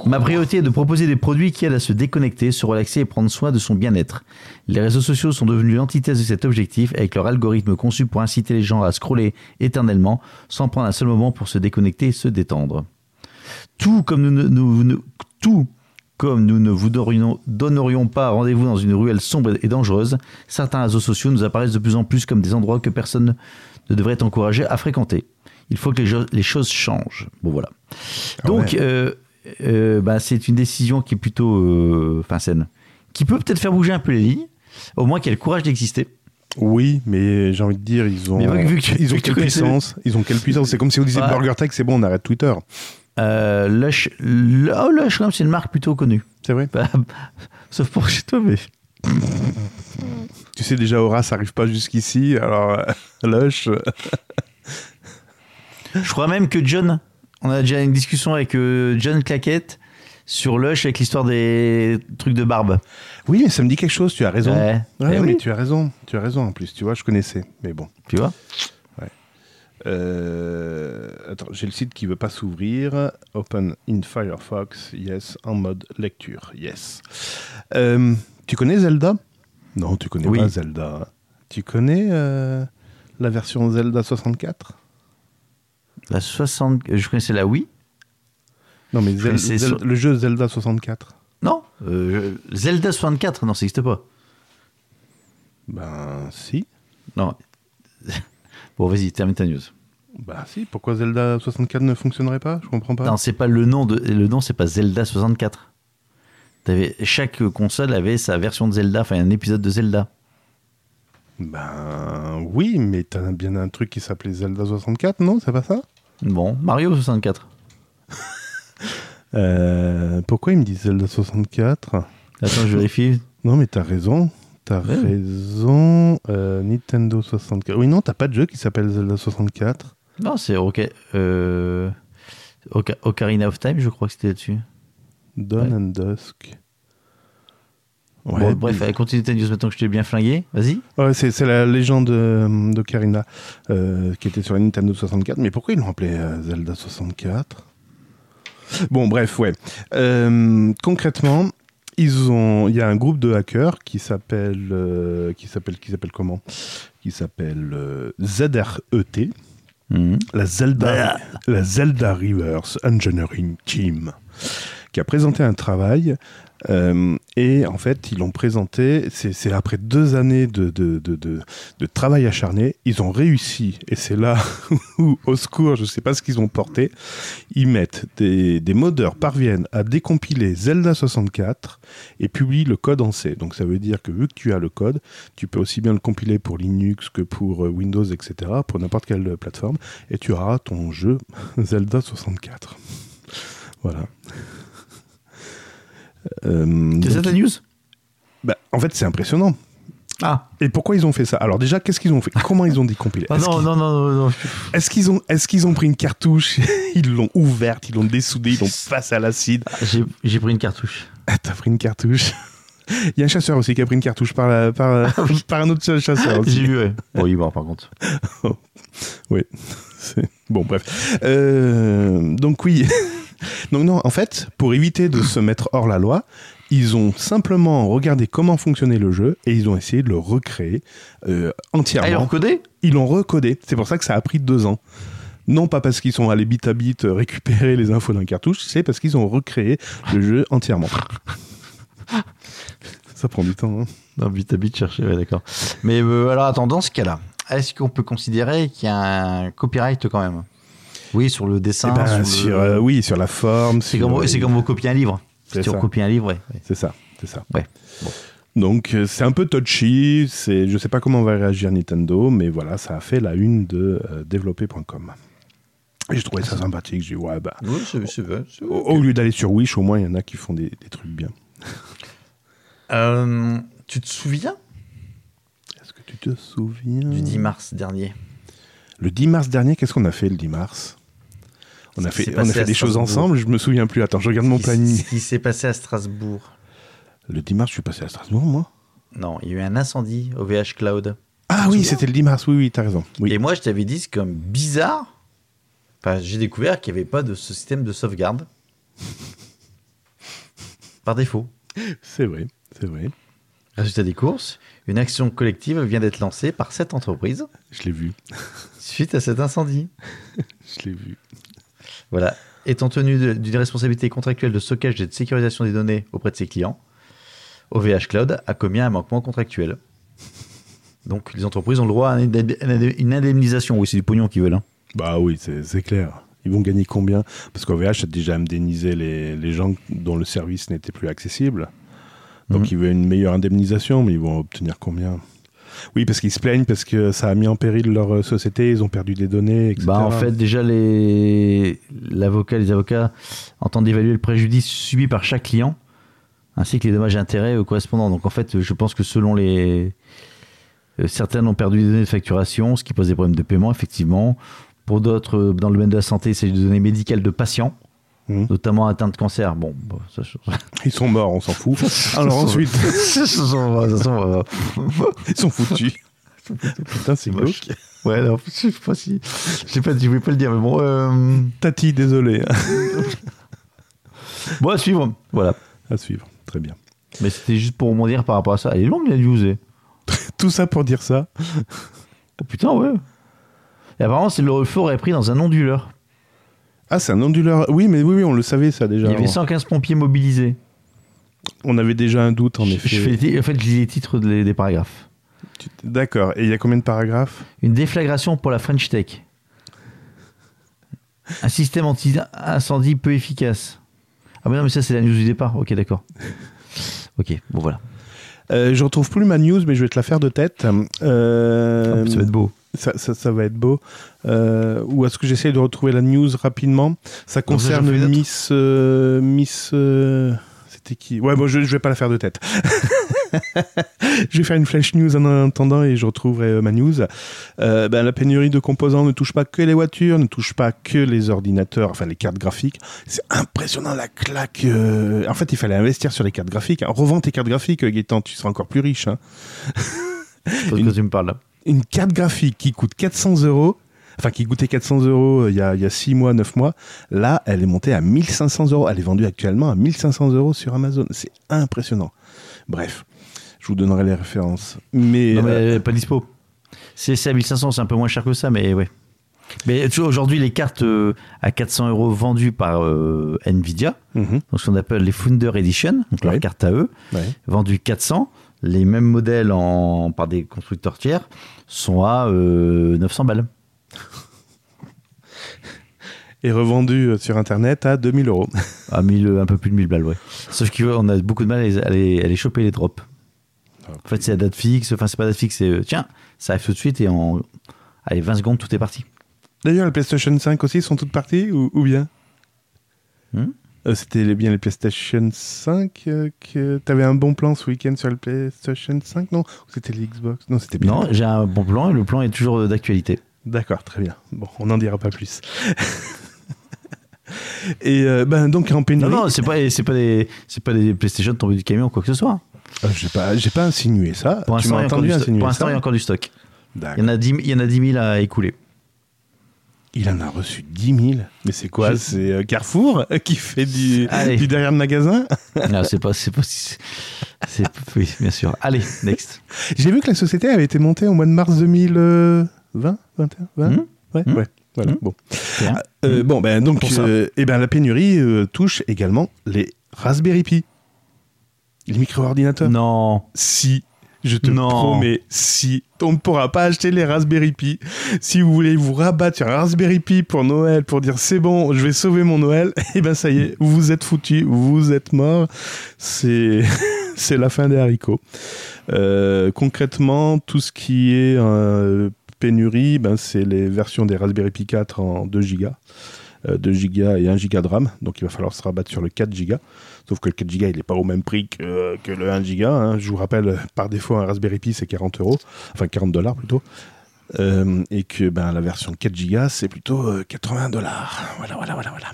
Ma priorité est de proposer des produits qui aident à se déconnecter, se relaxer et prendre soin de son bien-être. Les réseaux sociaux sont devenus l'antithèse de cet objectif avec leur algorithme conçu pour inciter les gens à scroller éternellement sans prendre un seul moment pour se déconnecter et se détendre. Tout comme nous, ne- nous- nous- tout comme nous ne vous donnerions, donnerions pas rendez-vous dans une ruelle sombre et dangereuse, certains réseaux sociaux nous apparaissent de plus en plus comme des endroits que personne ne devrait être encouragé à fréquenter. Il faut que les, choses changent. Bon voilà. Ah Donc, ouais. euh, euh, bah, c'est une décision qui est plutôt euh, saine, qui peut peut-être faire bouger un peu les lignes, au moins qu'il y ait le courage d'exister. Oui, mais j'ai envie de dire, ils ont, Mais vu que tu- ils ont quelle puissance Ils ont quelle puissance C'est comme si on disait Ouais. Burger Tech, c'est bon, on arrête Twitter. Euh, Lush, le- oh, Lush, même, c'est une marque plutôt connue. C'est vrai. Bah, sauf pour chez toi, mais. Tu sais déjà, Horace arrive pas jusqu'ici, alors euh, Lush. euh, Je crois même que John, on a déjà une discussion avec euh, John Claquette sur Lush avec l'histoire des trucs de barbe. Oui, mais ça me dit quelque chose. Tu as raison. Ouais. Ouais, Eh mais oui, tu as raison. Tu as raison en plus. Tu vois, je connaissais, mais bon. tu vois? Euh, attends, j'ai le site qui veut pas s'ouvrir. Open in Firefox, yes, en mode lecture, yes. Euh, tu connais Zelda? Non, tu connais Oui. pas Zelda. Tu connais euh, la version Zelda 64 La 60. Je connaissais la Wii. Non, mais Zel- connaissais Zel- so- le jeu Zelda 64. Non. euh, Zelda 64, non, ça n'existe pas. Ben, si. Non. Bon, vas-y, termine ta news. Bah, si. Pourquoi Zelda 64 ne fonctionnerait pas? Je comprends pas. Non, c'est pas le nom de le nom, c'est pas Zelda 64. T'avais, chaque console avait sa version de Zelda, enfin un épisode de Zelda. Ben, oui, mais t'as bien un truc qui s'appelait Zelda 64, non? C'est pas ça? Bon, Mario 64. Euh, pourquoi il me dit Zelda 64 Attends, je vérifie. Non, mais t'as raison. T'as Ouais. raison. Euh, Nintendo 64. Oui, non, t'as pas de jeu qui s'appelle Zelda 64. Non, c'est ok. Euh, Oca- Ocarina of Time, je crois que c'était là-dessus. Dawn Ouais. and Dusk. Ouais, bon, bref, allez, continue ta news maintenant que je t'ai bien flingué. Vas-y. Ouais, c'est, c'est la légende euh, d'Ocarina euh, qui était sur la Nintendo 64. Mais pourquoi ils l'ont appelé euh, Zelda 64 Bon, bref, ouais. Euh, concrètement, ils ont, il y a un groupe de hackers qui s'appelle, euh, qui s'appelle, qui s'appelle comment? Qui s'appelle euh, ZRET, Mhm. la Zelda, la Zelda Reverse Engineering Team, qui a présenté un travail Euh, et en fait, ils l'ont présenté, c'est après deux années de, travail acharné, ils ont réussi, et c'est là où, au secours, je sais pas ce qu'ils ont porté, ils mettent, des, des modeurs parviennent à décompiler Zelda 64 et publient le code en C. Donc ça veut dire que vu que tu as le code, tu peux aussi bien le compiler pour Linux que pour euh, Windows, etc., pour n'importe quelle plateforme, et tu auras ton jeu Zelda 64. Voilà. Euh, C'est ça ta news? Bah, en fait, c'est impressionnant. Ah. Et pourquoi ils ont fait ça? Alors déjà, qu'est-ce qu'ils ont fait? Comment ils ont décompilé? Ah Est-ce non, qu'ils- non, non, non, non. Est-ce qu'ils ont, est-ce qu'ils ont pris une cartouche, ils l'ont ouverte, ils l'ont dessoudée, ils l'ont passée à l'acide J'ai j'ai pris une cartouche. Ah, T'as pris une cartouche Il y a un chasseur aussi qui a pris une cartouche par, la- par, par un autre chasseur aussi. J'ai vu, ouais. Bon, il est mort par contre. C'est- Bon, bref. Euh, donc oui. Donc non, en fait, pour éviter de se mettre hors la loi, ils ont simplement regardé comment fonctionnait le jeu et ils ont essayé de le recréer euh, Ah, ils entièrement. l'ont codé ils l'ont recodé. C'est pour ça que ça a pris deux ans. Non pas parce qu'ils sont allés bit à bit euh, récupérer les infos d'un cartouche, c'est parce qu'ils ont recréé le jeu entièrement. Ça prend du temps. hein. Non, vite à vite chercher, ouais, d'accord. Mais euh, alors, attends, dans ce cas-là, est-ce qu'on peut considérer qu'il y a un copyright quand même? Oui, sur le dessin. Eh ben, sur sur, le- euh, oui, sur la forme. C'est comme, c'est comme vous copiez un livre. C'est Si on ça. copie un livre, ouais. C'est ça, c'est ça. Ouais. Donc euh, c'est un peu touchy. C'est, je sais pas comment va réagir Nintendo, mais voilà, ça a fait la une de euh, développer.com. Et j'ai trouvé ça sympathique. J'ai dit ouais bah. Oui, c'est c'est vrai. c'est Au, au lieu d'aller sur Wish, au moins il y en a qui font des, des trucs bien. Euh, tu te souviens? Est-ce que tu te souviens? Du 10 mars dernier Le 10 mars dernier, qu'est-ce qu'on a fait le 10 mars? On a fait, on a fait des choses ensemble, je me souviens plus. Attends, je regarde mon planning. Ce qui s'est passé à Strasbourg. Le 10 mars, je suis passé à Strasbourg, moi Non, il y a eu un incendie au VH Cloud. Ah oui, c'était le 10 mars, oui, oui, t'as raison. Oui. Et moi, je t'avais dit, c'est comme bizarre. Enfin, j'ai découvert qu'il n'y avait pas de ce système de sauvegarde. Par défaut. C'est vrai, c'est vrai. Résultat des courses, une action collective vient d'être lancée par cette entreprise Je l'ai vu, suite à cet incendie. je l'ai vu. Voilà. Étant tenu d'une responsabilité contractuelle de stockage et de sécurisation des données auprès de ses clients, OVH Cloud a commis un manquement contractuel. Donc, les entreprises ont le droit à une indemn- une indemnisation. Oui, c'est du pognon qu'ils veulent. hein. Bah oui, c'est c'est clair. Ils vont gagner combien? Parce qu'OVH a déjà indemnisé les, les gens dont le service n'était plus accessible. Donc Mhm. ils veulent une meilleure indemnisation, mais ils vont obtenir combien? Oui, parce qu'ils se plaignent parce que ça a mis en péril leur euh, société, ils ont perdu des données, etc. Bah, en fait, déjà, les, les avocats entendent évaluer le préjudice subi par chaque client, ainsi que les dommages et intérêts euh, correspondants. Donc, en fait, je pense que selon les. euh, Certaines ont perdu des données de facturation, ce qui pose des problèmes de paiement, effectivement. Pour d'autres, euh, dans le domaine de la santé, il s'agit de données médicales de patients, Mhm. notamment atteints de cancer. Bon, bon, ça, je- Ils sont morts, on s'en fout. Alors ensuite, ils sont foutus. Putain, c'est moche. Ouais, non, je sais pas si. Je sais pas, je voulais pas le dire, mais bon. euh, Tati, désolé. Bon, à suivre. Voilà. à suivre, très bien. Mais c'était juste pour m'en dire par rapport à ça. Elle est longue la news. eh. Tout ça pour dire ça. Oh putain, ouais. Et apparemment, c'est le feu aurait pris dans un onduleur. Ah, c'est un onduleur. Oui, mais oui, oui, on le savait ça déjà. Il y avait avant. 115 pompiers mobilisés. On avait déjà un doute en Je- effet. Je fais en fait, je lis les titres des, des paragraphes. D'accord. Et il y a combien de paragraphes? Une déflagration pour la French Tech. Un système anti-incendie peu efficace. Ah, mais non, mais ça, c'est la news du départ. Ok, d'accord. Ok, bon, voilà. Euh, je retrouve plus ma news, mais je vais te la faire de tête. Euh, ça va être beau. Ça, ça- ça va être beau. Euh, ou est-ce que j'essaie de retrouver la news rapidement? Ça concerne. Miss. euh, Miss. euh, C'était qui? Ouais, bon, je, je vais pas la faire de tête. je vais faire une flash news en attendant et je retrouverai ma news. Ben, la pénurie de composants ne touche pas que les voitures, ne touche pas que les ordinateurs, enfin les cartes graphiques. C'est impressionnant la claque. En fait, il fallait investir sur les cartes graphiques. Revends tes cartes graphiques, Gaëtan, tu seras encore plus riche. hein. Parce Une- que tu me parles là. Une carte graphique qui coûte 400 euros, enfin qui coûtait 400 euros euh, il y a, il y a 6 mois, 9 mois, là, elle est montée à 1500 euros. Elle est vendue actuellement à 1500 euros sur Amazon. C'est impressionnant. Bref, je vous donnerai les références. Mais, Non, mais euh, pas dispo. C'est à 1500, c'est un peu moins cher que ça, mais ouais. Mais aujourd'hui, les cartes euh, à 400 euros vendues par euh, Nvidia, Mhm. donc ce qu'on appelle les Founder Edition, donc Ouais. cartes à eux, Ouais. vendues 400, les mêmes modèles en, par des constructeurs tiers sont à euh, 900 balles. Et revendu euh, sur Internet à 2000 euros. À 1000, euh, un peu plus de 1000 balles, ouais. Sauf qu'on a beaucoup de mal à les, à les, à les choper, les drops. En fait, c'est à date fixe, enfin, c'est pas date fixe, c'est euh, tiens, ça arrive tout de suite et en allez, 20 secondes, tout est parti. D'ailleurs, les PlayStation 5 aussi sont toutes parties ou, ou bien? Hmm? Euh, C'était les- bien les PlayStation 5 euh, que t'avais un bon plan ce week-end sur le PlayStation 5, non? Ou c'était les Xbox? Non, c'était bien. Non, j'ai un bon plan et le plan est toujours euh, d'actualité. D'accord, très bien. Bon, on n'en dira pas plus. Et euh, ben donc en Non, pénurie. non, c'est pas, c'est pas des, c'est pas des PlayStation tombés du camion ou quoi que ce soit. J'ai pas, j'ai pas insinué ça. Pour l'instant, il y a encore du stock. Il y en a 10, il y en a 10 000 à écouler. Il en a reçu 10 000. Mais c'est quoi C'est euh, Carrefour qui fait du, du derrière de magasin? Non, c'est pas, c'est pas, si- c'est, oui, bien sûr. Allez, next. J'ai vu que la société avait été montée au mois de mars 2020 21 20 Hmm Ouais, Hmm ouais. Voilà, Hmm bon. Euh, bon, ben donc, euh, eh ben, la pénurie euh, touche également les Raspberry Pi. Les micro-ordinateurs. Non. Si, je te Non. promets, si, on ne pourra pas acheter les Raspberry Pi. Si vous voulez vous rabattre sur un Raspberry Pi pour Noël, pour dire c'est bon, je vais sauver mon Noël, et ben ça y est, vous êtes foutu, vous êtes mort. C'est, c'est la fin des haricots. Euh, concrètement, tout ce qui est euh, pénurie, ben, c'est les versions des Raspberry Pi 4 en 2 Go. euh, 2 Go et 1 Go de RAM, donc il va falloir se rabattre sur le 4 Go. Sauf que le 4 Go, il n'est pas au même prix que, que le 1 Go. hein. Je vous rappelle, par défaut, un Raspberry Pi, c'est 40 euros, enfin 40 dollars plutôt. Euh, et que ben, la version 4 Go, c'est plutôt euh, 80 dollars. Voilà, voilà, voilà, voilà.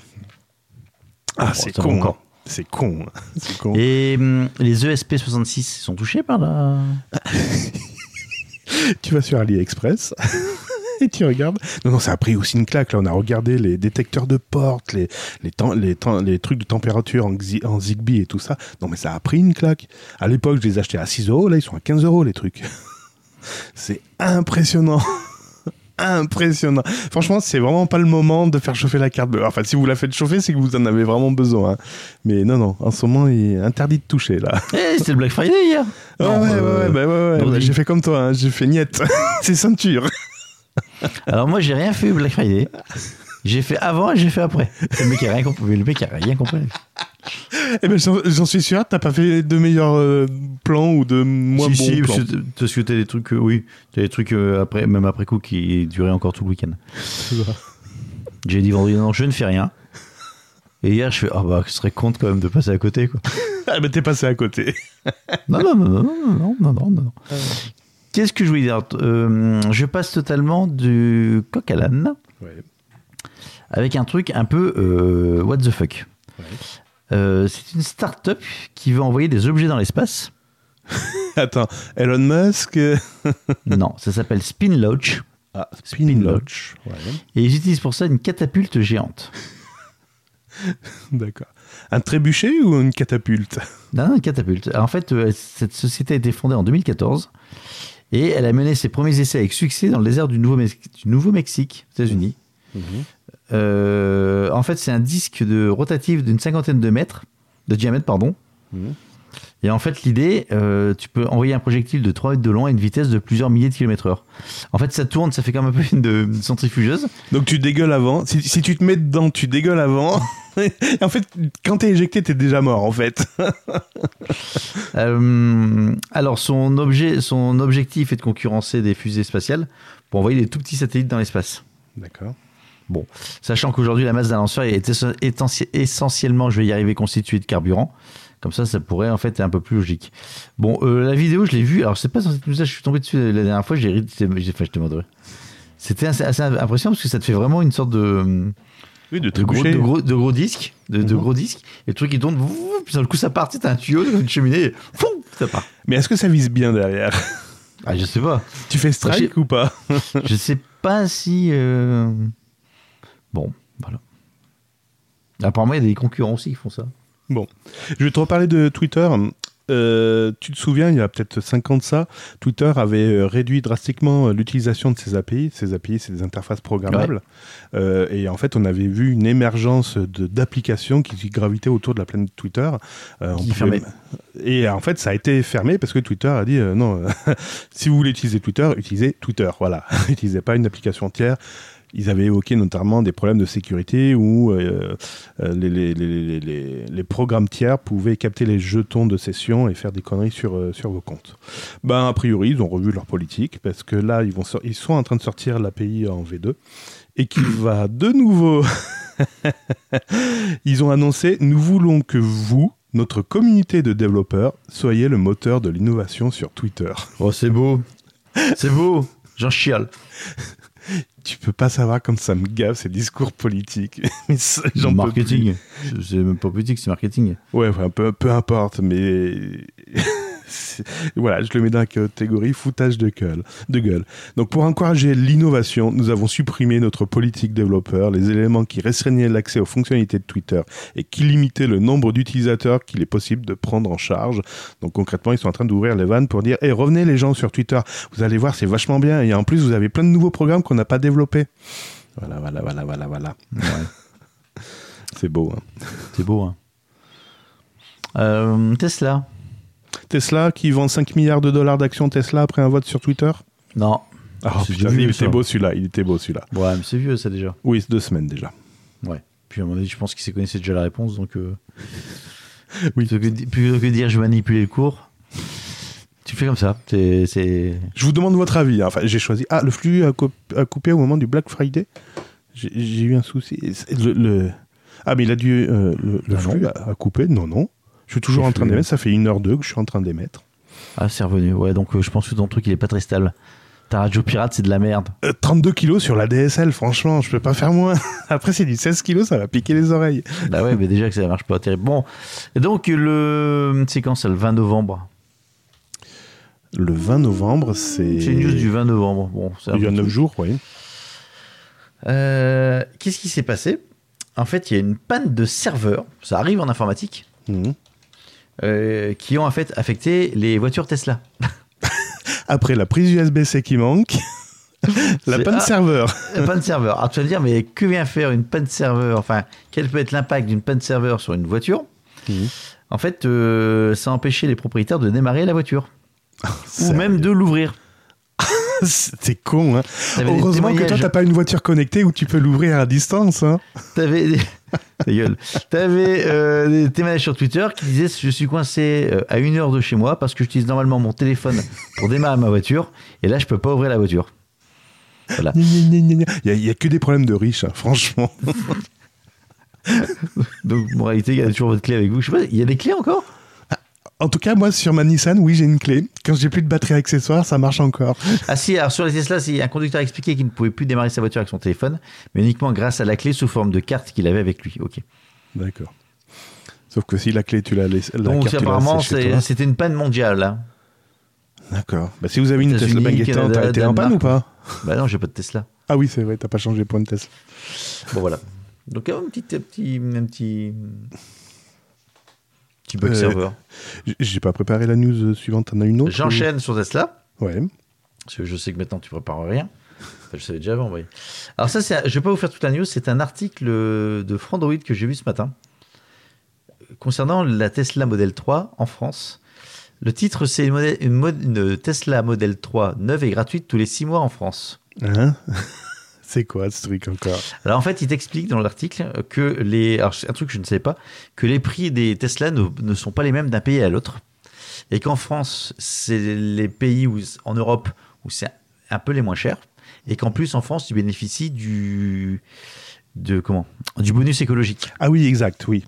Ah, c'est con. encore. hein. C'est con. hein. C'est con. Et hum, les ESP66 sont touchés par la. tu vas sur AliExpress et tu regardes. Non, non, ça a pris aussi une claque. Là, on a regardé les détecteurs de portes, les, les, temps- les, temps- les trucs de température en, en Zigbee et tout ça. Non, mais ça a pris une claque. À l'époque, je les achetais à 6 euros. Là, ils sont à 15 euros, les trucs. C'est impressionnant. Impressionnant. Franchement, c'est vraiment pas le moment de faire chauffer la carte bleue. Enfin, si vous la faites chauffer, c'est que vous en avez vraiment besoin. hein. Mais non, non, en ce moment, il est interdit de toucher, là. Eh, c'était le Black Friday hier. Ouais, Non, ouais, euh, ouais, ouais, bah ouais. Bah, J'ai fait comme toi, hein. j'ai fait niette. c'est ceinture. Alors moi, j'ai rien fait au Black Friday. J'ai fait avant et j'ai fait après. Le mec a rien compris. Le mec a rien compris. Eh ben, j'en suis sûr, t'as pas fait de meilleurs euh, plans ou de moins si, bons si, plans. parce que- t'as des trucs, euh, oui, t'as des trucs euh, après, même après coup qui duraient encore tout le week-end. J'ai dit vendredi, non, je ne fais rien. Et hier, je fais, ah bah, ce serait compte quand même de passer à côté, quoi. Ah ben t'es passé à côté. Non, non, non, non, non, non, non, non, non. Qu'est-ce que je voulais dire Euh, Je passe totalement du coq à l'âne Ouais. avec un truc un peu euh, what the fuck. Ouais. Euh, c'est une start-up qui veut envoyer des objets dans l'espace. Attends, Elon Musk. non, ça s'appelle Spin Launch. Ah, Spin. Ouais, Et ils utilisent pour ça une catapulte géante. d'accord. Un trébuchet ou une catapulte? Non, une catapulte. Alors, en fait, cette société a été fondée en 2014 et elle a mené ses premiers essais avec succès dans le désert du Nouveau-Mexique, aux États-Unis. Euh, en fait, c'est un disque de rotatif d'une cinquantaine de mètres, de diamètre, pardon. Mhm. Et en fait, l'idée, euh, tu peux envoyer un projectile de 3 mètres de long à une vitesse de plusieurs milliers de kilomètres heure. En fait, ça tourne, ça fait comme un peu une, de- une centrifugeuse. Donc tu dégueules avant. Si, si tu te mets dedans, tu dégueules avant. En fait, quand t'es éjecté, t'es déjà mort, en fait. Euh, alors, son, objet, son objectif est de concurrencer des fusées spatiales pour envoyer des tout petits satellites dans l'espace. D'accord. Sachant qu'aujourd'hui, la masse d'un lanceur est essen- est essentiellement, je vais y arriver, constituée de carburant. Comme ça, ça pourrait en fait être un peu plus logique. Bon, euh, la vidéo, je l'ai vue. Alors, c'est pas sur cette news je suis tombé dessus la dernière fois, j'ai ri, fait, je te. C'était assez, assez impressionnant parce que ça te fait vraiment une sorte de, Oui, de de, gros, de, gros, de gros disques. De, Mhm. gros disques. Et le truc, il tourne, puis le coup, ça part. T'as un tuyau, une cheminée, et foum, ça part. Mais est-ce que ça vise bien derrière? Ah, je sais pas. Tu fais strike ou pas? Je sais pas si. euh, Bon, voilà. Apparemment, il y a des concurrents aussi qui font ça. Je vais te reparler de Twitter. Euh, tu te souviens, il y a peut-être 5 ans de ça, Twitter avait euh, réduit drastiquement euh, l'utilisation de ses API. Ces API, c'est des interfaces programmables. Euh, et en fait, on avait vu une émergence d'applications qui gravitaient autour de la planète Twitter. Euh, Qui pouvait-. Et en fait, ça a été fermé parce que Twitter a dit non, si vous voulez utiliser Twitter, utilisez Twitter. Voilà, n'utilisez pas une application entière. Ils avaient évoqué notamment des problèmes de sécurité où euh, euh, les, les- les- les- les- les programmes tiers pouvaient capter les jetons de session et faire des conneries sur, euh, sur vos comptes. Ben, a priori, ils ont revu leur politique parce que là, ils, vont sor- ils sont en train de sortir l'API en V2 et qui va de nouveau. ils ont annoncé Nous voulons que vous, notre communauté de développeurs, soyez le moteur de l'innovation sur Twitter. Oh, c'est beau. C'est beau. J'en chiale. Tu peux pas savoir comme ça me gave ces discours politiques. J'en marketing. C'est- même pas politique, c'est marketing. Ouais, enfin, peu, peu importe, mais. Voilà, je le mets dans la catégorie foutage de gueule, de gueule. Donc, pour encourager l'innovation, nous avons supprimé notre politique développeur, les éléments qui restreignaient l'accès aux fonctionnalités de Twitter et qui limitaient le nombre d'utilisateurs qu'il est possible de prendre en charge. Donc, concrètement, ils sont en train d'ouvrir les vannes pour dire hey, revenez les gens sur Twitter, vous allez voir, c'est vachement bien. Et en plus, vous avez plein de nouveaux programmes qu'on n'a pas développés. Voilà, voilà, voilà, voilà, voilà. Ouais. C'est beau, hein. C'est beau, hein. Euh, Tesla. Tesla qui vend 5 milliards de dollars d'actions Tesla après un vote sur Twitter Non. Ah, putain, vieux, il était beau celui-là, il était beau celui-là. Ouais, mais c'est vieux ça déjà. Oui, c'est deux semaines déjà. Ouais. Puis à mon avis, je pense qu'il s'est connaissait déjà la réponse, donc. euh, Oui. Plutôt que, plutôt que de dire je vais manipuler le cours, tu fais comme ça. C'est. c'est- Je vous demande votre avis. hein. Enfin, j'ai choisi. Ah, le flux a, a coupé au moment du Black Friday? J'ai eu un souci. Le, le- Ah, mais il a dû. euh, le le Ah flux a, a coupé? Non, non. Je suis toujours en train d'émettre. Ça fait une heure deux que je suis en train d'émettre. Ah, c'est revenu. Ouais, donc euh, je pense que ton truc il est pas très stable. Ta radio pirate, c'est de la merde. Euh, 32 kilos sur la DSL, franchement, je peux pas faire moins. Après, c'est du 16 kilos, ça va piquer les oreilles. bah ouais, mais déjà que ça marche pas terrible. Bon, et donc le. C'est quand ça, le 20 novembre? Le 20 novembre, c'est. C'est une news du 20 novembre. Bon, Il y a peu 9 tout. jours, oui. Euh, Qu'est-ce qui s'est passé? En fait, il y a une panne de serveur. Ça arrive en informatique. Mhm. Euh, qui ont en fait affecté les voitures Tesla. Après la prise USB-C qui manque, la panne ah. serveur. Une panne serveur. Alors tu vas me dire, mais que vient faire une panne serveur? Enfin, quel peut être l'impact d'une panne serveur sur une voiture? Mhm. En fait, euh, ça a empêché les propriétaires de démarrer la voiture. Ou même de l'ouvrir. C'est con, hein. Heureusement que toi, t'as pas une voiture connectée où tu peux l'ouvrir à distance. Hein. T'avais des... Ta gueule. T'avais euh, des témoignages sur Twitter qui disaient je suis coincé euh, à une heure de chez moi parce que j'utilise normalement mon téléphone pour démarrer ma voiture et là je peux pas ouvrir la voiture. Voilà. Il y, a- a que des problèmes de riches, hein, franchement. Donc en réalité, il y a toujours votre clé avec vous. Je sais pas, il y a des clés encore? En tout cas, moi, sur ma Nissan, oui, j'ai une clé. Quand j'ai plus de batterie accessoire, ça marche encore. Ah si, alors sur les Tesla, si un conducteur a expliqué qu'il ne pouvait plus démarrer sa voiture avec son téléphone, mais uniquement grâce à la clé sous forme de carte qu'il avait avec lui. Ok. D'accord. Sauf que si la clé, tu l'as laissée. la Donc carte, apparemment, c'était une panne mondiale. hein. D'accord. Bah, si vous avez une Tesla Canada, t'as été en panne ou pas? Bah non, j'ai pas de Tesla. Ah oui, c'est vrai, t'as pas changé pour une Tesla. Bon voilà. Donc un petit, un petit, un petit, petit bug Euh, serveur. J'ai pas préparé la news suivante, t'en as une autre J'enchaîne sur Tesla. ou- Ouais. Parce que je sais que maintenant tu prépares rien. Enfin, je savais déjà avant. oui. Alors ça, un- je vais pas vous faire toute la news. C'est un article de Frandroid que j'ai vu ce matin concernant la Tesla Model 3 en France. Le titre, c'est une, une Tesla Model 3 neuve et gratuite tous les 6 mois en France. Hein? C'est quoi ce truc encore? Alors en fait, il t'explique dans l'article que les. Alors, un truc que je ne sais pas, que les prix des Tesla ne, sont pas les mêmes d'un pays à l'autre. Et qu'en France, c'est les pays où, en Europe où c'est un peu les moins chers. Et qu'en plus, en France, tu bénéficies du. De, comment? Du bonus écologique. Ah oui, exact, oui.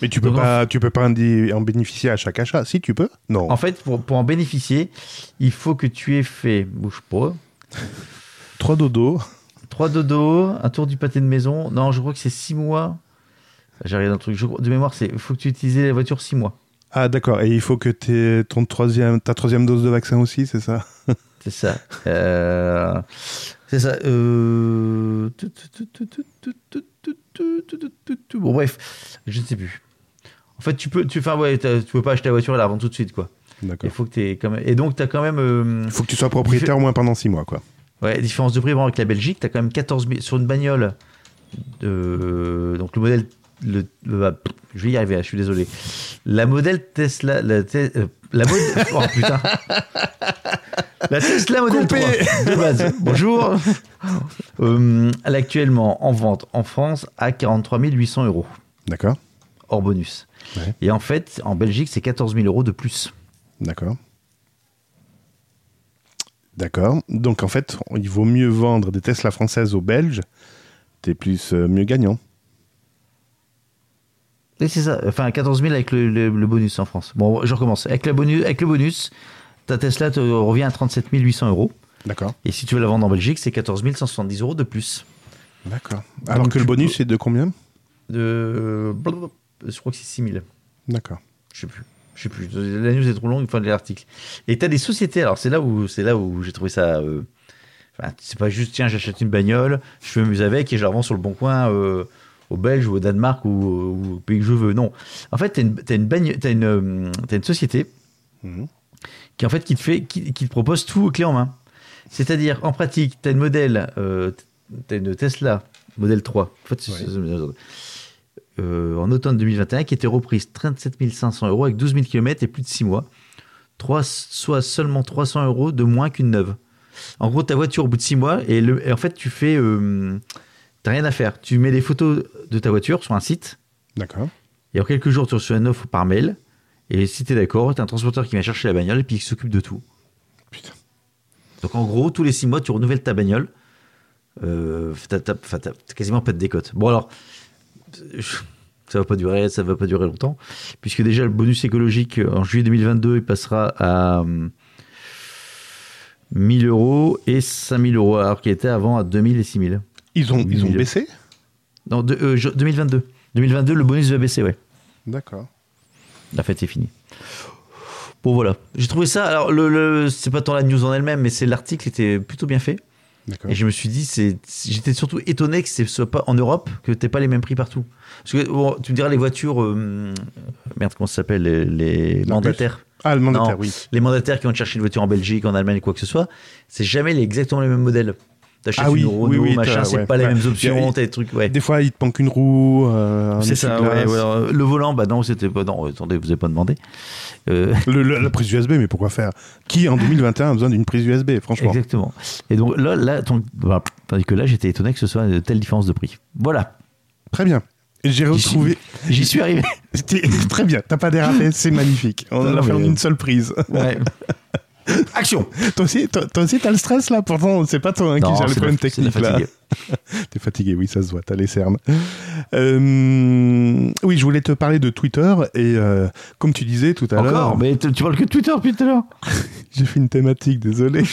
Mais tu peux pas, tu peux pas en bénéficier à chaque achat. Si tu peux, non. En fait, pour, pour en bénéficier, il faut que tu aies fait, bouge pas, trois dodo. 3 dodo, un tour du pâté de maison. Non, je crois que c'est 6 mois. J'arrive dans le truc. Je, de mémoire, c'est faut que tu utilises la voiture 6 mois. Ah, d'accord. Et il faut que tu ton ta troisième dose de vaccin aussi, c'est ça C'est ça. C'est ça. Bon, bref, je ne sais plus. En fait, tu peux, tu, enfin, ouais, tu peux pas acheter la voiture et la revendre tout de suite, quoi. D'accord. Il faut que tu quand même... Et donc, tu as quand même. Il faut que tu sois propriétaire au moins pendant 6 mois, quoi. Ouais, différence de prix vraiment avec la Belgique, t'as quand même 14 000 sur une bagnole. De, donc le modèle, le, le- ah, je vais y arriver, je suis désolé. La modèle Tesla, la, Te- euh, la modèle, oh putain, la Tesla modèle Coupé. 3 de base. Bonjour. Euh, elle est actuellement en vente en France à 43 800 euros D'accord hors bonus. Ouais. Et en fait, en Belgique, c'est 14 000 euros de plus. D'accord. D'accord. Donc en fait, il vaut mieux vendre des Tesla françaises aux Belges. T'es plus euh, mieux gagnant. Et c'est ça, enfin 14 000 avec le, le- le bonus en France. Bon, je recommence. Avec, la bonus, avec le bonus, ta Tesla te revient à 37 800 euros. D'accord. Et si tu veux la vendre en Belgique, c'est 14 170 euros de plus. D'accord. Alors Donc, que le bonus peux- est de combien? De... Je crois que c'est 6 000. D'accord. Je sais plus. Je sais plus. La news est trop longue, enfin de l'article. Et tu as des sociétés, alors c'est là où, là où j'ai trouvé ça. euh, Enfin, c'est pas juste, tiens, j'achète une bagnole, je m'amuse avec et je la revends sur le bon coin euh, au Belge ou au Danemark ou, ou au pays que je veux. Non. En fait, tu as une, bagne- t'as une, euh, société Mhm. qui en fait qui te fait qui, qui te propose tout clé en main. C'est-à-dire en pratique, tu as une modèle euh, as une Tesla modèle 3. En fait, c'est- Ouais. Euh, en automne 2021 qui était reprise 37 500 euros avec 12 000 km et plus de 6 mois. Soit seulement 300 euros de moins qu'une neuve. En gros, ta voiture au bout de 6 mois et, le, et en fait, tu fais euh, t'as rien à faire. Tu mets les photos de ta voiture sur un site D'accord. et en quelques jours, tu reçois une offre par mail. Et si tu es d'accord, tu as un transporteur qui vient chercher la bagnole et puis qui s'occupe de tout. Putain. Donc en gros, tous les six mois, tu renouvelles ta bagnole. Euh, t'as, t'as- t'as- t'as quasiment pas de décote. Bon alors, ça va pas durer, ça va pas durer longtemps, puisque déjà le bonus écologique euh, en juillet 2022, il passera à hum, 1000 euros et 5000 euros, alors qu'il était avant à 2000 et 6000. Ils ont, ils ont baissé? Non, de- euh, je- 2022. 2022, le bonus va baisser, ouais. D'accord. La fête est finie. Bon voilà, j'ai trouvé ça. Alors le, le- c'est pas tant la news en elle-même, mais c'est l'article était plutôt bien fait. Et je me suis dit, c'est, j'étais surtout étonné que ce soit pas en Europe, que t'aies pas les mêmes prix partout. Parce que bon, tu me diras les voitures, euh, merde comment ça s'appelle, les, les mandataires, Ah, le mandataire, Non. oui. les mandataires qui vont chercher une voiture en Belgique, en Allemagne, quoi que ce soit, c'est jamais les- exactement les mêmes modèles. T'achètes Ah oui, une Renault, oui, oui, machin, c'est ouais. pas les mêmes options, t'as des trucs, ouais. Des fois, il te manque une roue. euh, C'est ça, ouais, alors, Le volant, bah non, c'était pas. Non, attendez, vous avez pas demandé. Euh, Le- le- la prise USB, mais pourquoi faire? Qui en 2021 a besoin d'une prise USB, franchement? Exactement. Et donc là, là ton- bah, tandis que là, j'étais étonné que ce soit une telle différence de prix. Voilà, Très bien. J'ai retrouvé. j'y suis arrivé. Très bien, t'as pas dérapé, c'est magnifique. On Non, l'a fait en mais- une seule prise. Ouais. Action toi aussi, toi, toi aussi, t'as le stress là? Pourtant, c'est pas toi hein, qui Non, gère le problème technique là. T'es fatigué, oui, ça se voit, t'as les cernes. Euh, oui, je voulais te parler de Twitter et euh, comme tu disais tout à Encore? L'heure, Mais tu tu parles que de Twitter depuis tout à l'heure? J'ai fait une thématique, désolé.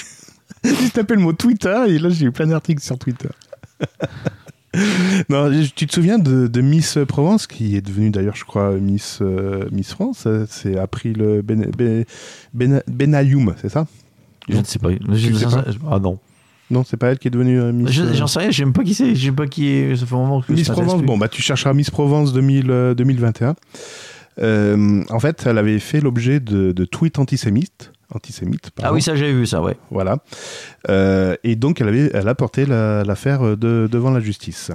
j'ai tapé le mot Twitter et là j'ai eu plein d'articles sur Twitter. non, tu te souviens de, de Miss Provence qui est devenue d'ailleurs, je crois, Miss euh, Miss France. euh, C'est April ben, ben, ben, Benayoum, c'est ça? Je ne sais pas. Je- sais j'en pas sais- Ah non. Non, c'est pas elle qui est devenue euh, Miss. Je- euh, J'en sais rien, même pas qui c'est. Pas qui est. Ça fait un moment que Miss Provence, bon, bah, tu chercheras Miss Provence 2000, euh, 2021. Euh, en fait, elle avait fait l'objet de, de tweets antisémites. Antisémites, Ah oui, ça j'avais vu ça, ouais. Voilà. Euh, et donc, elle, avait, elle a porté la- l'affaire de, devant la justice.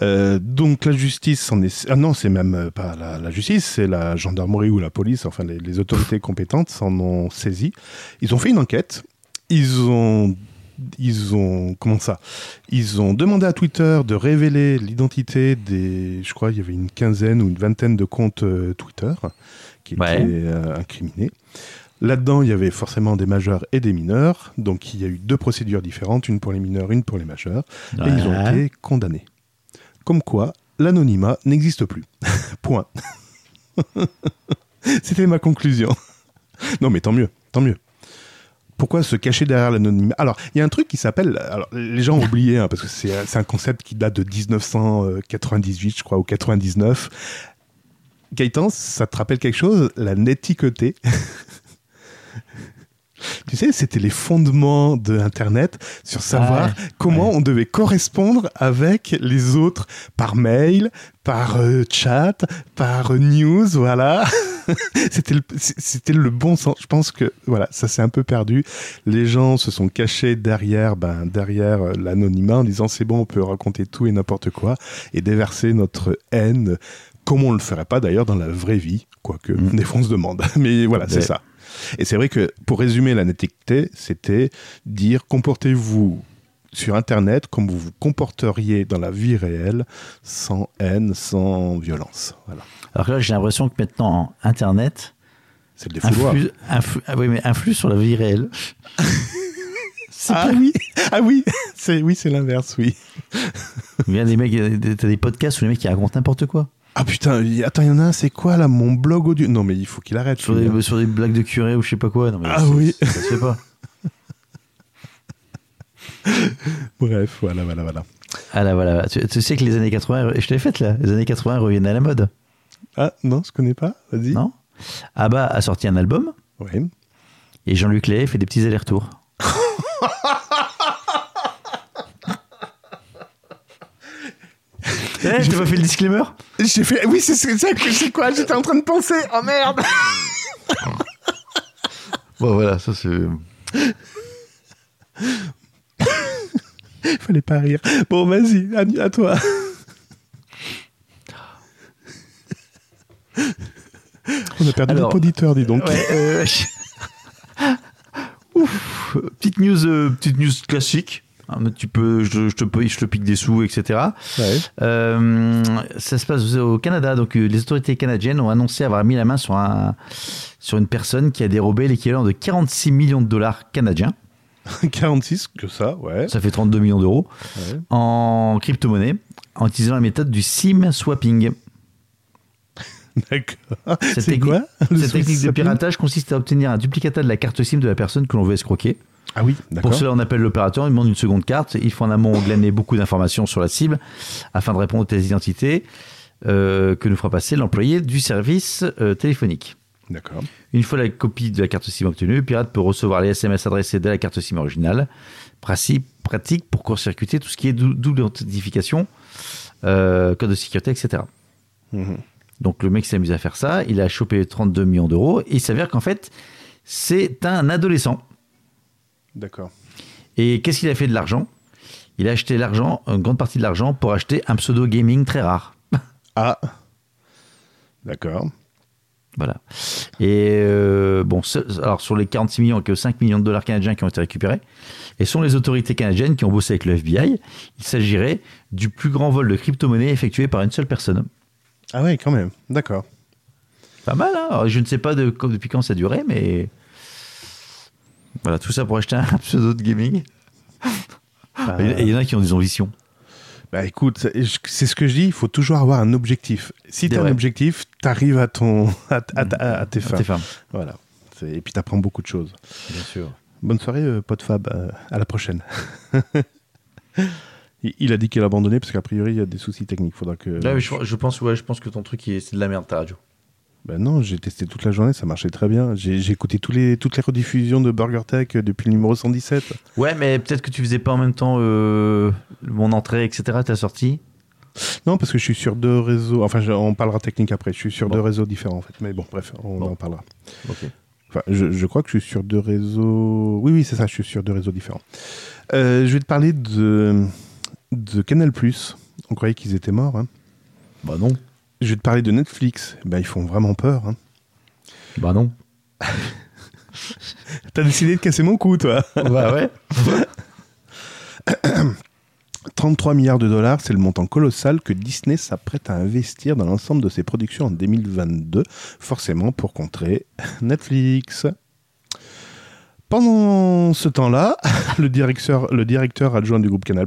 Euh, donc, la justice en est. Ah non, c'est même pas la, la justice, c'est la gendarmerie ou la police, enfin, les, les autorités compétentes s'en ont saisi. Ils ont fait une enquête. Ils ont. Ils ont. Comment ça? Ils ont demandé à Twitter de révéler l'identité des. Je crois, il y avait une quinzaine ou une vingtaine de comptes euh, Twitter qui étaient Ouais. euh, incriminés. Là-dedans, il y avait forcément des majeurs et des mineurs. Donc, il y a eu deux procédures différentes, une pour les mineurs, une pour les majeurs. Et ils ont été condamnés. Comme quoi, l'anonymat n'existe plus. Point. C'était ma conclusion. Non, mais tant mieux, tant mieux. Pourquoi se cacher derrière l'anonymat? Alors, il y a un truc qui s'appelle. Alors, les gens ont oublié, hein, parce que c'est un concept qui date de 1998, je crois, ou 99. Gaëtan, ça te rappelle quelque chose? La netiqueté Tu sais, c'était les fondements de Internet sur savoir comment ouais. on devait correspondre avec les autres par mail, par euh, chat, par euh, news, voilà. c'était le, c'était le bon sens. Je pense que voilà, ça s'est un peu perdu. Les gens se sont cachés derrière, ben, derrière euh, l'anonymat en disant c'est bon, on peut raconter tout et n'importe quoi et déverser notre haine comme on le ferait pas d'ailleurs dans la vraie vie, quoique Mm. des fois on se demande. Mais voilà, c'est ça. Et c'est vrai que pour résumer la netteté, c'était dire comportez-vous sur Internet comme vous vous comporteriez dans la vie réelle, sans haine, sans violence. Voilà. Alors là, j'ai l'impression que maintenant, Internet C'est le défouloir. influe, influe- ah oui, mais influe sur la vie réelle. Ah oui, ah oui, c'est oui, c'est l'inverse, oui. Il y a des mecs, t'as des podcasts où les mecs qui racontent n'importe quoi. Ah putain, attends, il y en a un, c'est quoi là, mon blog audio? Non mais il faut qu'il arrête. Sur des, hein. sur des blagues de curé ou je sais pas quoi. Non, mais Ah oui. Ça se fait pas. Bref, voilà, voilà, voilà. Ah là, voilà. Tu, tu sais que les années 80, je l'ai faite là, les années 80 reviennent à la mode, Ah non, je connais pas. Vas-y. non? Abba a sorti un album Ouais. et Jean-Luc Léa fait des petits allers-retours. Eh, je t'ai pas fait le disclaimer? J'ai fait. Oui, c'est c'est ça que c'est quoi? J'étais en train de penser. Oh merde. Bon voilà, ça c'est... Fallait pas rire. Bon, vas-y, à, à toi. On a perdu Alors, notre auditeur, dis donc. Ouais, euh, Ouf, petite news, euh, petite news classique. Mais tu peux, je, je te, paye- je te pique des sous, etc. Ouais. Euh, ça se passe au Canada. Donc, euh, les autorités canadiennes ont annoncé avoir mis la main sur, un, sur une personne qui a dérobé l'équivalent de 46 millions de dollars canadiens. 46, que ça, ouais. Ça fait 32 millions d'euros Ouais. en crypto-monnaie en utilisant la méthode du SIM swapping. D'accord. Cette C'est technique- quoi Cette technique de piratage consiste à obtenir un duplicata de la carte SIM de la personne que l'on veut escroquer. Ah oui. Pour cela, on appelle l'opérateur, il demande une seconde carte. Il faut en amont glaner beaucoup d'informations sur la cible afin de répondre aux test d'identité euh, que nous fera passer l'employé du service euh, téléphonique. D'accord. Une fois la copie de la carte SIM obtenue, le pirate peut recevoir les SMS adressés de la carte SIM originale. Principe pratique pour court-circuiter tout ce qui est dou- double authentification, euh, code de sécurité, etc. Mhm. Donc le mec s'est amusé à faire ça, il a chopé 32 millions d'euros et il s'avère qu'en fait, c'est un adolescent. D'accord. Et qu'est-ce qu'il a fait de l'argent? Il a acheté l'argent, une grande partie de l'argent, pour acheter un pseudo gaming très rare. Ah. D'accord. Voilà. Et euh, bon, ce- alors sur les 46 millions, il n'y a que 5 millions de dollars canadiens qui ont été récupérés. Et sont les autorités canadiennes qui ont bossé avec le FBI. Il s'agirait du plus grand vol de crypto-monnaie effectué par une seule personne. Ah ouais, quand même. D'accord. Pas mal, hein Alors, Je ne sais pas de, depuis quand ça durait, mais. Voilà, tout ça pour acheter un pseudo de gaming. Et il y en a qui ont des ambitions. Bah écoute, c'est ce que je dis, il faut toujours avoir un objectif. Si tu as Ouais. un objectif, t'arrives à ton à, à- à- à tes fins. Tes femmes, Voilà. C'est- Et puis t'apprends beaucoup de choses. bien sûr. Bonne soirée, euh, pote Fab. euh, à la prochaine. il, a dit qu'il a abandonné parce qu'a priori il y a des soucis techniques. Faudra que. Là, je, je pense, ouais, je pense que ton truc, c'est de la merde, ta radio. Ben non, j'ai testé toute la journée, ça marchait très bien. J'ai écouté tous les, toutes les rediffusions de Burger Tech euh, depuis le numéro 117. Ouais, mais peut-être que tu faisais pas en même temps euh, mon entrée, etc. Ta sortie. Non, parce que je suis sur deux réseaux. Enfin, on parlera technique après. Je suis sur Bon. deux réseaux différents en fait. Mais bon, bref, on Bon. en parlera. Ok. Enfin, je, je crois que je suis sur deux réseaux. Oui, oui, c'est ça, je suis sur deux réseaux différents. Euh, je vais te parler de, de Canal. On croyait qu'ils étaient morts. hein. Bah non. Je vais te parler de Netflix. Ben, ils font vraiment peur. hein. Bah non. T'as décidé de casser mon cou, toi. bah ouais. 33 milliards de dollars, c'est le montant colossal que Disney s'apprête à investir dans l'ensemble de ses productions en 2022, forcément pour contrer Netflix. Pendant ce temps-là, le directeur, le directeur adjoint du groupe Canal+,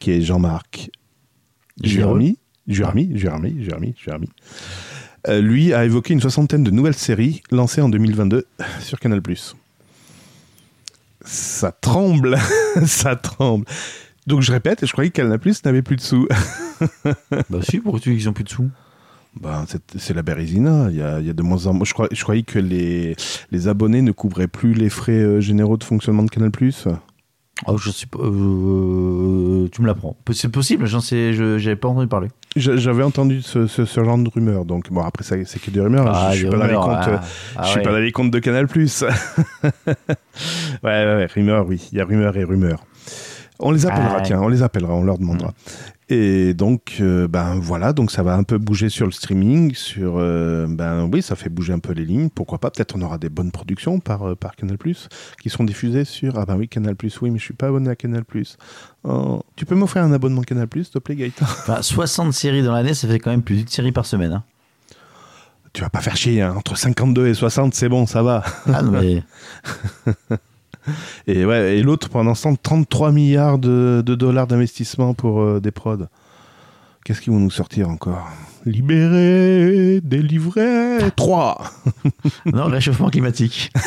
qui est Jean-Marc Jurami, Jurami, Jurami, Jurami, Jurami, euh, lui a évoqué une soixantaine de nouvelles séries lancées en 2022 sur Canal+. Ça tremble, ça tremble. Donc je répète, je croyais que Canal Plus n'avait plus de sous. bah si, pourquoi tu dis qu'ils ont plus de sous Ben, c'est- la Bérésina. Il y a, il y a de moins en moins. Je, crois, je croyais que les, les abonnés ne couvraient plus les frais euh, généraux de fonctionnement de Canal. Oh, je sais pas. euh, tu me l'apprends. C'est possible, j'en sais, j'avais pas entendu parler. J'a- J'avais entendu ce, ce- ce genre de rumeurs. Donc, bon, après, c'est que des rumeurs. hein. je, je suis pas rumeurs, comptes. ah, ah je suis ouais. pas dans les comptes de Canal+. ouais, ouais, ouais, rumeurs, oui. Il y a rumeurs et rumeurs. On les appellera, Ah tiens, on les appellera, on leur demandera. Et donc, euh, ben voilà, donc ça va un peu bouger sur le streaming, sur, euh, ben oui, ça fait bouger un peu les lignes. Pourquoi pas? Peut-être on aura des bonnes productions par euh, par Canal+ qui seront diffusées sur ah ben oui Canal+. Oui, mais je suis pas abonné à Canal+. Oh, tu peux m'offrir un abonnement Canal+, s'il te plaît, Gaëtan? Enfin, 60 séries dans l'année, ça fait quand même plus d'une série par semaine. hein. Tu vas pas faire chier, hein. entre 52 et 60, c'est bon, ça va. Ah non, mais Et ouais, et l'autre pendant ce temps, 33 milliards de, de dollars d'investissement pour euh, des prods. Qu'est-ce qu'ils vont nous sortir encore? Libérer, délivrer, 3 non, réchauffement climatique.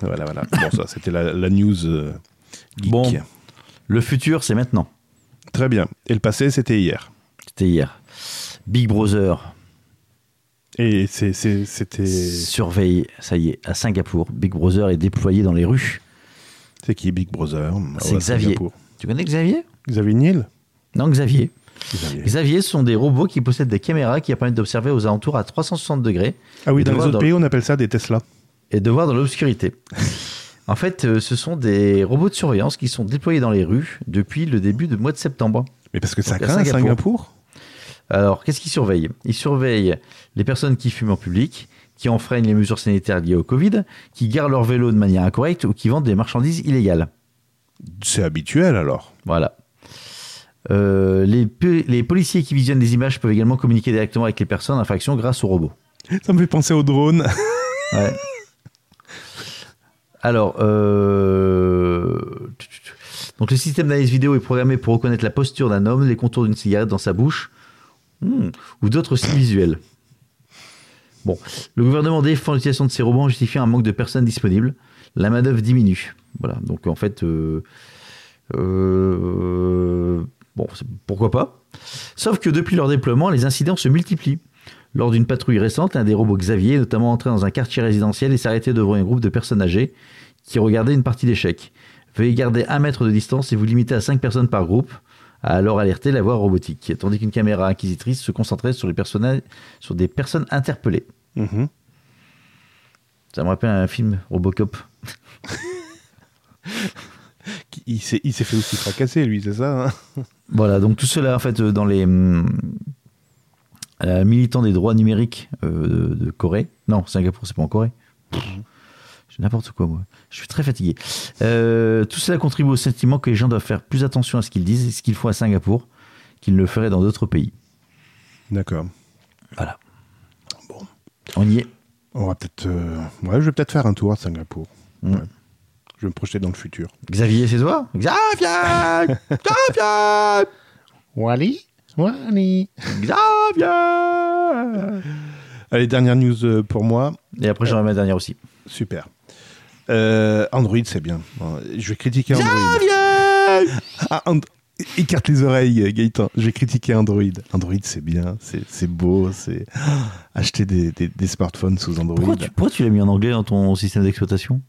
Voilà, voilà. Bon, ça, c'était la, la news euh, geek. Bon. Le futur, c'est maintenant. Très bien. Et le passé, c'était hier. C'était hier. Big Brother Et c'est- c'est- c'était. surveille, ça y est, à Singapour. Big Brother est déployé dans les rues. C'est qui Big Brother? C'est à Xavier. Singapour. Tu connais Xavier? Xavier Niel? Non, Xavier. Xavier. Xavier, ce sont des robots qui possèdent des caméras qui permettent d'observer aux alentours à 360 degrés Ah oui, Et dans les autres dans- pays, on appelle ça des Tesla. et de voir dans l'obscurité. en fait, euh, ce sont des robots de surveillance qui sont déployés dans les rues depuis le début du mois de septembre. Mais parce que ça Donc, craint à Singapour. Singapour Alors, qu'est-ce qu'ils surveillent? Ils surveillent les personnes qui fument en public, qui enfreignent les mesures sanitaires liées au Covid, qui garent leur vélo de manière incorrecte ou qui vendent des marchandises illégales. C'est habituel alors. Voilà. Euh, les, policiers qui visionnent des images peuvent également communiquer directement avec les personnes en infraction grâce aux robots. Ça me fait penser au drone. Ouais. Alors, euh, donc le système d'analyse vidéo est programmé pour reconnaître la posture d'un homme, les contours d'une cigarette dans sa bouche, hmm, ou d'autres signes visuels. Bon, le gouvernement défend l'utilisation de ces robots en justifiant un manque de personnes disponibles. La main-d'œuvre diminue. Voilà, donc en fait, euh, euh, bon, pourquoi pas. Sauf que depuis leur déploiement, les incidents se multiplient. Lors d'une patrouille récente, un des robots Xavier est notamment entré dans un quartier résidentiel et s'est arrêté devant un groupe de personnes âgées qui regardaient une partie d'échecs. Veuillez garder un mètre de distance et vous limiter à 5 personnes par groupe, a alors alerté la voix robotique, tandis qu'une caméra inquisitrice se concentrait sur, les personnages, sur des personnes interpellées. Mhm. Ça me rappelle un film Robocop. Il s'est fait aussi fracasser, lui, c'est ça hein? Voilà, donc tout cela, en fait, euh, dans les euh, militants des droits numériques euh, de, Corée. Non, Singapour, c'est pas en Corée. Pff, J'ai n'importe quoi, moi. Je suis très fatigué. Euh, tout cela contribue au sentiment que les gens doivent faire plus attention à ce qu'ils disent et ce qu'ils font à Singapour qu'ils ne le feraient dans d'autres pays. D'accord. Voilà. Bon. On y est. On va peut-être. euh, Ouais, je vais peut-être faire un tour à Singapour. Mm. Ouais. Je vais me projeter dans le futur. Xavier, c'est toi? Xavier Xavier Wally? Wally? Xavier Allez, dernière news euh, pour moi. Et après, j'aurai ma dernière aussi. Super. Euh, Android, c'est bien. Bon, Je vais critiquer Android. Ah, And- Écarte les oreilles, Gaëtan. Je vais critiquer Android. Android, c'est bien, c'est beau, c'est. Ah, Acheter des, des- des smartphones sous Android. Pourquoi tu, pourquoi tu l'as mis en anglais dans ton système d'exploitation?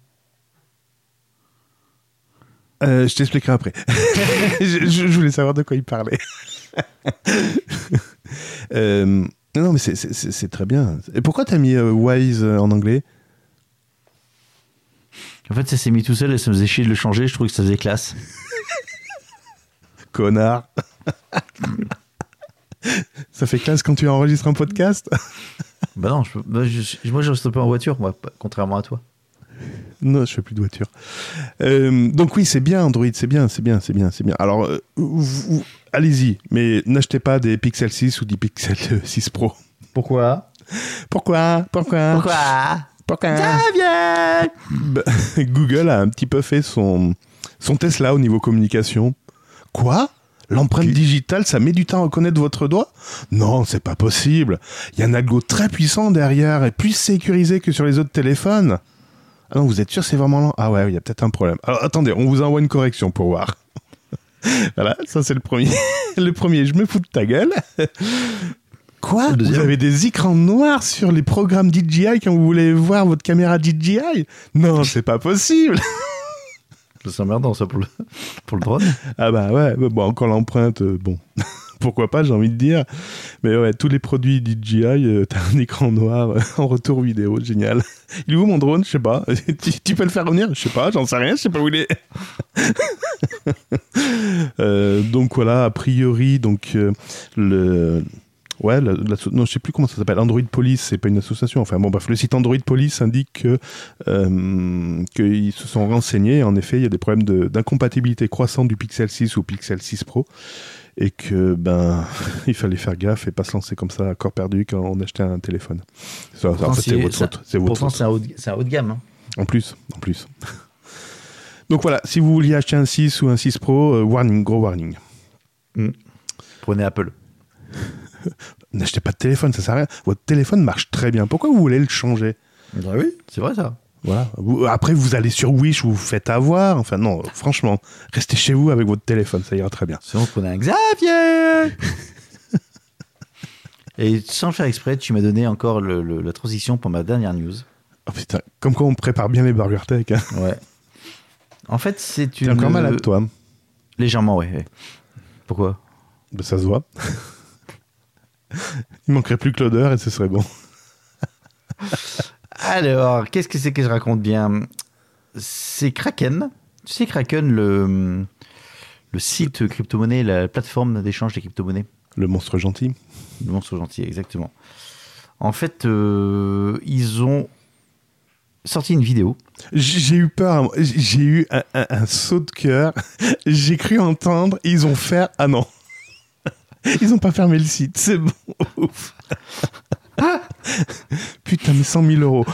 Euh, je t'expliquerai après. je, voulais savoir de quoi il parlait. Euh, non, mais c'est- très bien. Et pourquoi t'as mis Wise en anglais? En fait, ça s'est mis tout seul et ça me faisait chier de le changer. Je trouvais que ça faisait classe. Connard. Ça fait classe quand tu enregistres un podcast? Bah non, je, bah, je- moi je reste pas en voiture, moi, pas- contrairement à toi. Non, je fais plus de voiture. Euh, donc oui, c'est bien Android, c'est bien, c'est bien, c'est bien, c'est bien. Alors, euh, vous- vous- allez-y, mais n'achetez pas des Pixel 6 ou des Pixel 6 Pro. Pourquoi? Pourquoi? Pourquoi? Pourquoi? Xavier Bah, Google a un petit peu fait son, son Tesla au niveau communication. Quoi? L'empreinte digitale, ça met du temps à reconnaître votre doigt? Non, c'est pas possible. Il y a un algo très puissant derrière et plus sécurisé que sur les autres téléphones. Ah non, vous êtes sûr c'est vraiment lent? Ah ouais, il y a peut-être un problème. Alors attendez, on vous envoie une correction pour voir. voilà, ça c'est le premier. le premier, je me fous de ta gueule. Quoi Vous avez des écrans noirs sur les programmes DJI quand vous voulez voir votre caméra DJI Non, c'est pas possible. C'est emmerdant ça pour le, pour le drone. Ah bah ouais, bon, encore l'empreinte, euh, bon, pourquoi pas, j'ai envie de dire. Mais ouais, tous les produits DJI, euh, t'as un écran noir euh, en retour vidéo, génial. Il est où mon drone? Je sais pas. tu, tu peux le faire revenir? Je sais pas, j'en sais rien, je sais pas où il est. Euh, donc voilà, a priori, donc euh, le... Ouais, la, la- non, je sais plus comment ça s'appelle. Android Police, c'est pas une association. Enfin bon, bref, le site Android Police indique que euh, qu'ils se sont renseignés. En effet, il y a des problèmes de- d'incompatibilité croissante du Pixel 6 ou Pixel 6 Pro, et que ben il fallait faire gaffe et pas se lancer comme ça à corps perdu quand on achetait un téléphone. Ça, en fait, c'est votre faute. C'est votre Pourtant, c'est un, haut de- c'est un haut de gamme. hein. En plus, en plus. Donc voilà, si vous vouliez acheter un 6 ou un 6 Pro, euh, warning, gros warning. Prenez Apple. N'achetez pas de téléphone, ça sert à rien. Votre téléphone marche très bien. Pourquoi vous voulez le changer? Bah oui, c'est vrai ça. Voilà. Après, vous allez sur Wish, vous vous faites avoir. Enfin, non, franchement, restez chez vous avec votre téléphone, ça ira très bien. Sinon, prenez un Xavier Et sans le faire exprès, tu m'as donné encore le- le- la transition pour ma dernière news. Oh putain, comme quoi on prépare bien les Burger Tech. Hein. Ouais. En fait, c'est T'es une. encore malade, toi. Légèrement, ouais. ouais. Pourquoi? Ben, ça se voit. Il manquerait plus que l'odeur et ce serait bon. Alors, qu'est-ce que c'est que je raconte bien? C'est Kraken. Tu sais, Kraken, le, le site crypto-monnaie, la plateforme d'échange des crypto-monnaies. Le monstre gentil. Le monstre gentil, exactement. En fait, euh, ils ont sorti une vidéo. J'ai eu peur, j'ai eu un, un- un saut de cœur. J'ai cru entendre, ils ont fait ah non. Ils ont pas fermé le site, c'est bon. Ouf. Putain, mais 100 000 euros.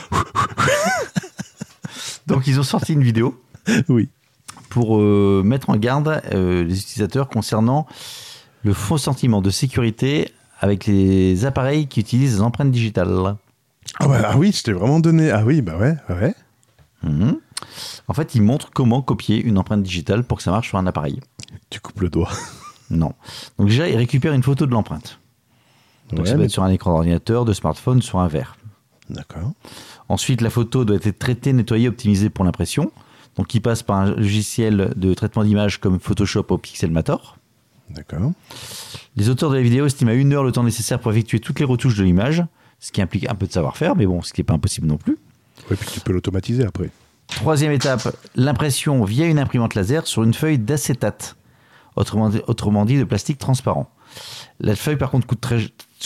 Donc, ils ont sorti une vidéo Oui. pour euh, mettre en garde euh, les utilisateurs concernant le faux sentiment de sécurité avec les appareils qui utilisent les empreintes digitales. Ah, bah, ah oui, je t'ai vraiment donné. Ah oui, bah ouais, ouais. Mhm. En fait, ils montrent comment copier une empreinte digitale pour que ça marche sur un appareil. Tu coupes le doigt. Non. Donc déjà, ils récupèrent une photo de l'empreinte. Donc Ouais, ça mais- être sur un écran d'ordinateur, de smartphone, sur un verre. D'accord. Ensuite, la photo doit être traitée, nettoyée, optimisée pour l'impression. Donc, il passe par un logiciel de traitement d'image comme Photoshop ou Pixelmator. D'accord. Les auteurs de la vidéo estiment à une heure le temps nécessaire pour effectuer toutes les retouches de l'image, ce qui implique un peu de savoir-faire, mais bon, ce qui n'est pas impossible non plus. Ouais, puis tu peux l'automatiser après. Troisième étape, l'impression via une imprimante laser sur une feuille d'acétate, autrement, dit- autrement dit de plastique transparent. La feuille, par contre, coûte, très,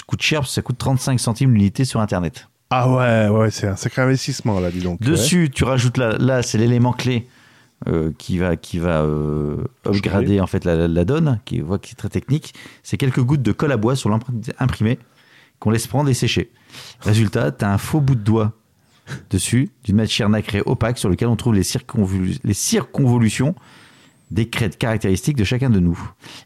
coûte cher parce que ça coûte 35 centimes l'unité sur Internet. Ah ouais, ouais, c'est un sacré investissement là, dis donc. Dessus, tu rajoutes là, là c'est l'élément clé euh, qui va, qui va euh, upgrader en fait la, la donne, qui, voit qui est très technique. C'est quelques gouttes de colle à bois sur l'empreinte imprimée qu'on laisse prendre et sécher. Résultat, tu as un faux bout de doigt dessus d'une matière nacrée opaque sur lequel on trouve les, circonvolu- les circonvolutions des crêtes caractéristiques de chacun de nous.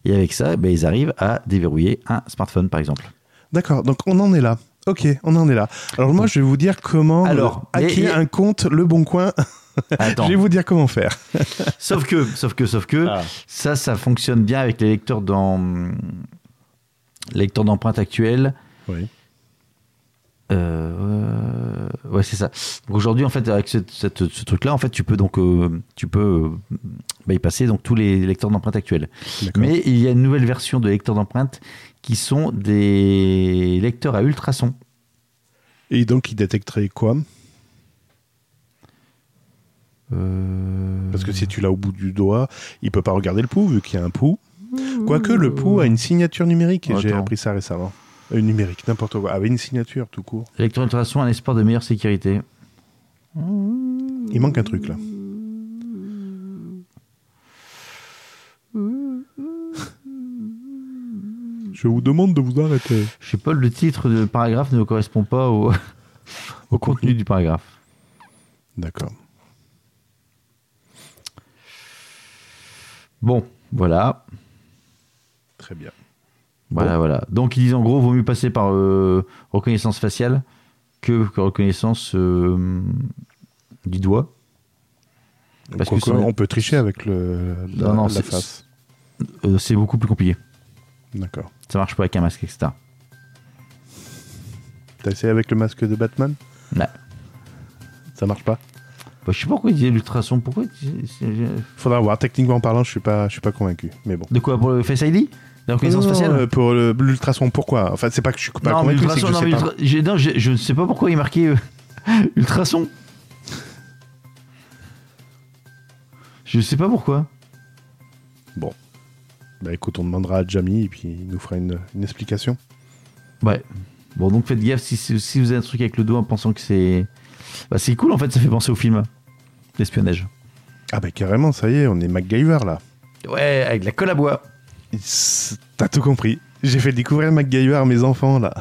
Et avec ça, ben, ils arrivent à déverrouiller un smartphone, par exemple. D'accord, donc on en est là. Ok, on en est là. Alors moi, je vais vous dire comment Alors, euh, hacker mais- un compte Le Bon Coin. Attends. Je vais vous dire comment faire. Sauf que, sauf que, sauf que, Ah. ça, ça fonctionne bien avec les lecteurs dans les lecteurs d'empreintes actuels. Oui. Euh, ouais, c'est ça. Aujourd'hui, en fait, avec ce, cette- ce truc-là, en fait, tu peux donc, euh, tu peux euh, bypasser donc tous les lecteurs d'empreintes actuels. Mais il y a une nouvelle version de lecteurs d'empreintes qui sont des lecteurs à ultrasons. Et donc, il détecterait quoi? Parce que si tu l'as au bout du doigt, il peut pas regarder le pouls vu qu'il y a un pouls. Quoique le pouls a une signature numérique. J'ai Attends. appris ça récemment. Euh, numérique, n'importe quoi. Avec une signature tout court. Ultrasons, un espoir de meilleure sécurité. Il manque un truc là. Je vous demande de vous arrêter. Je sais pas, le titre du paragraphe ne correspond pas au, au contenu du paragraphe. D'accord. Bon, voilà. Très bien. Voilà, voilà. Donc, ils disent en gros, vaut mieux passer par euh, reconnaissance faciale que, que reconnaissance euh, du doigt. Parce que Quoique, ça- on peut tricher avec le, la, Non, non, la c'est- face. Euh, c'est beaucoup plus compliqué. D'accord. Ça marche pas avec un masque, etc. T'as essayé avec le masque de Batman? Ouais. Ça marche pas? Bah, je sais pas pourquoi il disait l'ultrason. Pourquoi Faudra voir. Techniquement parlant, je suis pas, je suis pas convaincu. Mais bon. De quoi? Pour le Face ID La reconnaissance Non, faciale euh, pour l'ultrason, pourquoi? Enfin, c'est pas que je suis pas Non, mais convaincu, c'est que ultrason, je non, sais mais pas. ultra- j'ai- non, j'ai- je ne sais pas pourquoi il marquait euh, ultrason. Je sais pas pourquoi. Bah écoute, on demandera à Jamie et puis il nous fera une, une explication. Ouais. Bon, donc faites gaffe si, si- si vous avez un truc avec le doigt en pensant que c'est. Bah, c'est cool en fait, ça fait penser au film d'espionnage. Ah bah carrément, ça y est, on est MacGyver là. Ouais, avec la colle à bois. T'as tout compris. J'ai fait découvrir MacGyver à mes enfants là.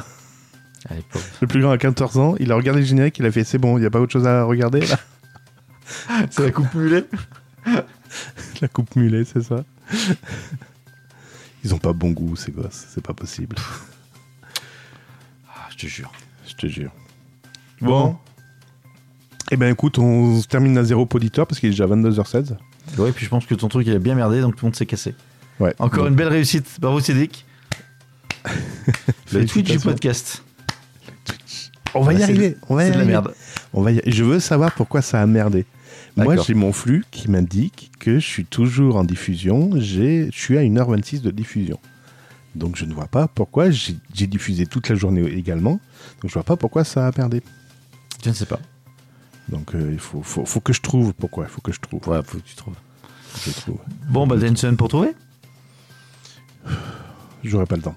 Allez. Le plus grand a 14 ans, il a regardé le générique, il a fait c'est bon, il y a pas autre chose à regarder là. C'est la coupe mulet La coupe mulet, c'est ça. Ils ont pas bon goût ces gosses, c'est pas possible. Ah, je te jure. Je te jure. Bon. Eh ben écoute, on se termine à zéro poditeur parce qu'il est déjà 22h16. Ouais, puis je pense que ton truc il a bien merdé donc tout le monde s'est cassé. Ouais. Encore une belle réussite. Bravo Cédric. Le Twitch du podcast. On va y arriver. On va y C'est de la arriver. merde. On va y- Je veux savoir pourquoi ça a merdé. Moi, j'ai mon flux qui m'indique que je suis toujours en diffusion. Je suis à 1h26 de diffusion. Donc, je ne vois pas pourquoi j'ai diffusé toute la journée également. Donc, je vois pas pourquoi ça a merdé. Je ne sais pas. Donc, euh, il faut, faut, faut que je trouve pourquoi. Il faut que je trouve. Ouais, faut que tu trouves. Je trouve. Bon, bah, t'as une semaine pour trouver J'aurai pas le temps.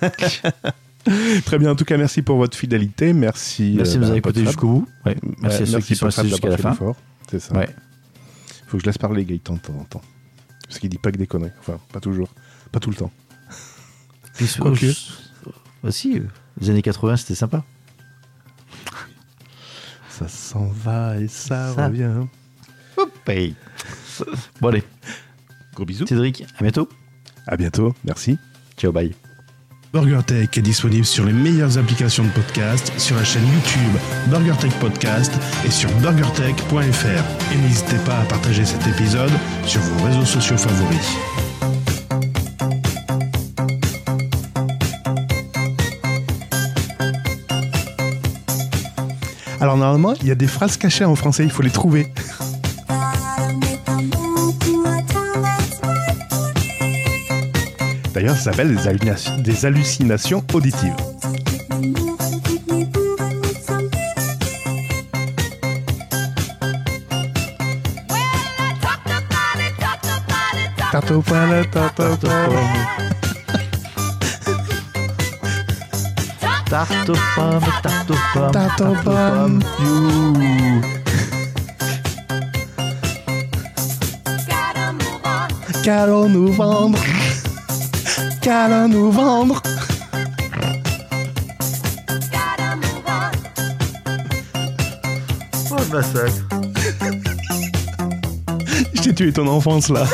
Très bien. En tout cas, merci pour votre fidélité. Merci. Merci de euh, nous avoir bah, écoutés jusqu'au bout. Ouais. Euh, Merci à ceux qui sont restés jusqu'à la fin. C'est ça. Ouais. Faut que je laisse parler Gaëtan de temps en temps. Parce qu'il dit pas que des conneries. Enfin, pas toujours. Pas tout le temps. Puis, Quoique. euh, bah, si, euh, les années 80, c'était sympa. Ça s'en va et ça, Ça. revient. Hop, hey. Bon, allez. Gros bisous. Cédric, à bientôt. À bientôt. Merci. Ciao, bye. BurgerTech est disponible sur les meilleures applications de podcast, sur la chaîne YouTube BurgerTech Podcast et sur burgertech.fr. Et n'hésitez pas à partager cet épisode sur vos réseaux sociaux favoris. Alors, normalement, il y a des phrases cachées en français. Il faut les trouver. D'ailleurs, ça s'appelle des, hallucina- des hallucinations auditives. Tarte au poil, tarte au poil. Tarte aux pommes, tarte aux pommes. Tarte aux pommes. You. Qu'allons-nous vendre Qu'allons-nous vendre Oh, le massacre. J'ai tué ton enfance là.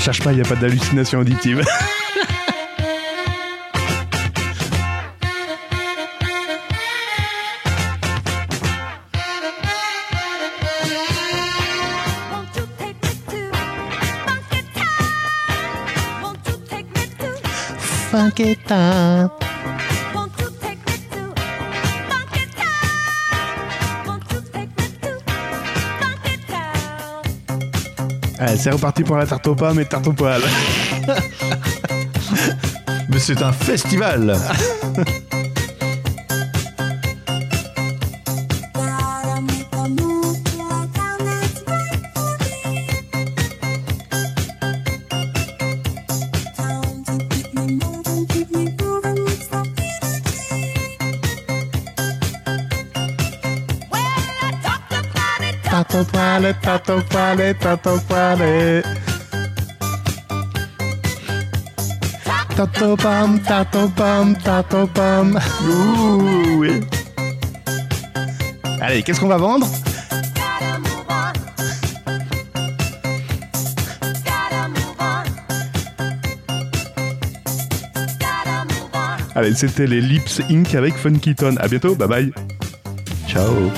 Cherche pas, il n'y a pas d'hallucination auditive. Allez, c'est reparti pour la tarte aux pommes et tarte aux poils. Mais c'est un festival. poale, tato poale. Tato pam, tato pam, tato oui. Allez, qu'est-ce qu'on va vendre? Allez, c'était les Lips Inc. avec Funky Tone. À bientôt, bye bye. Ciao.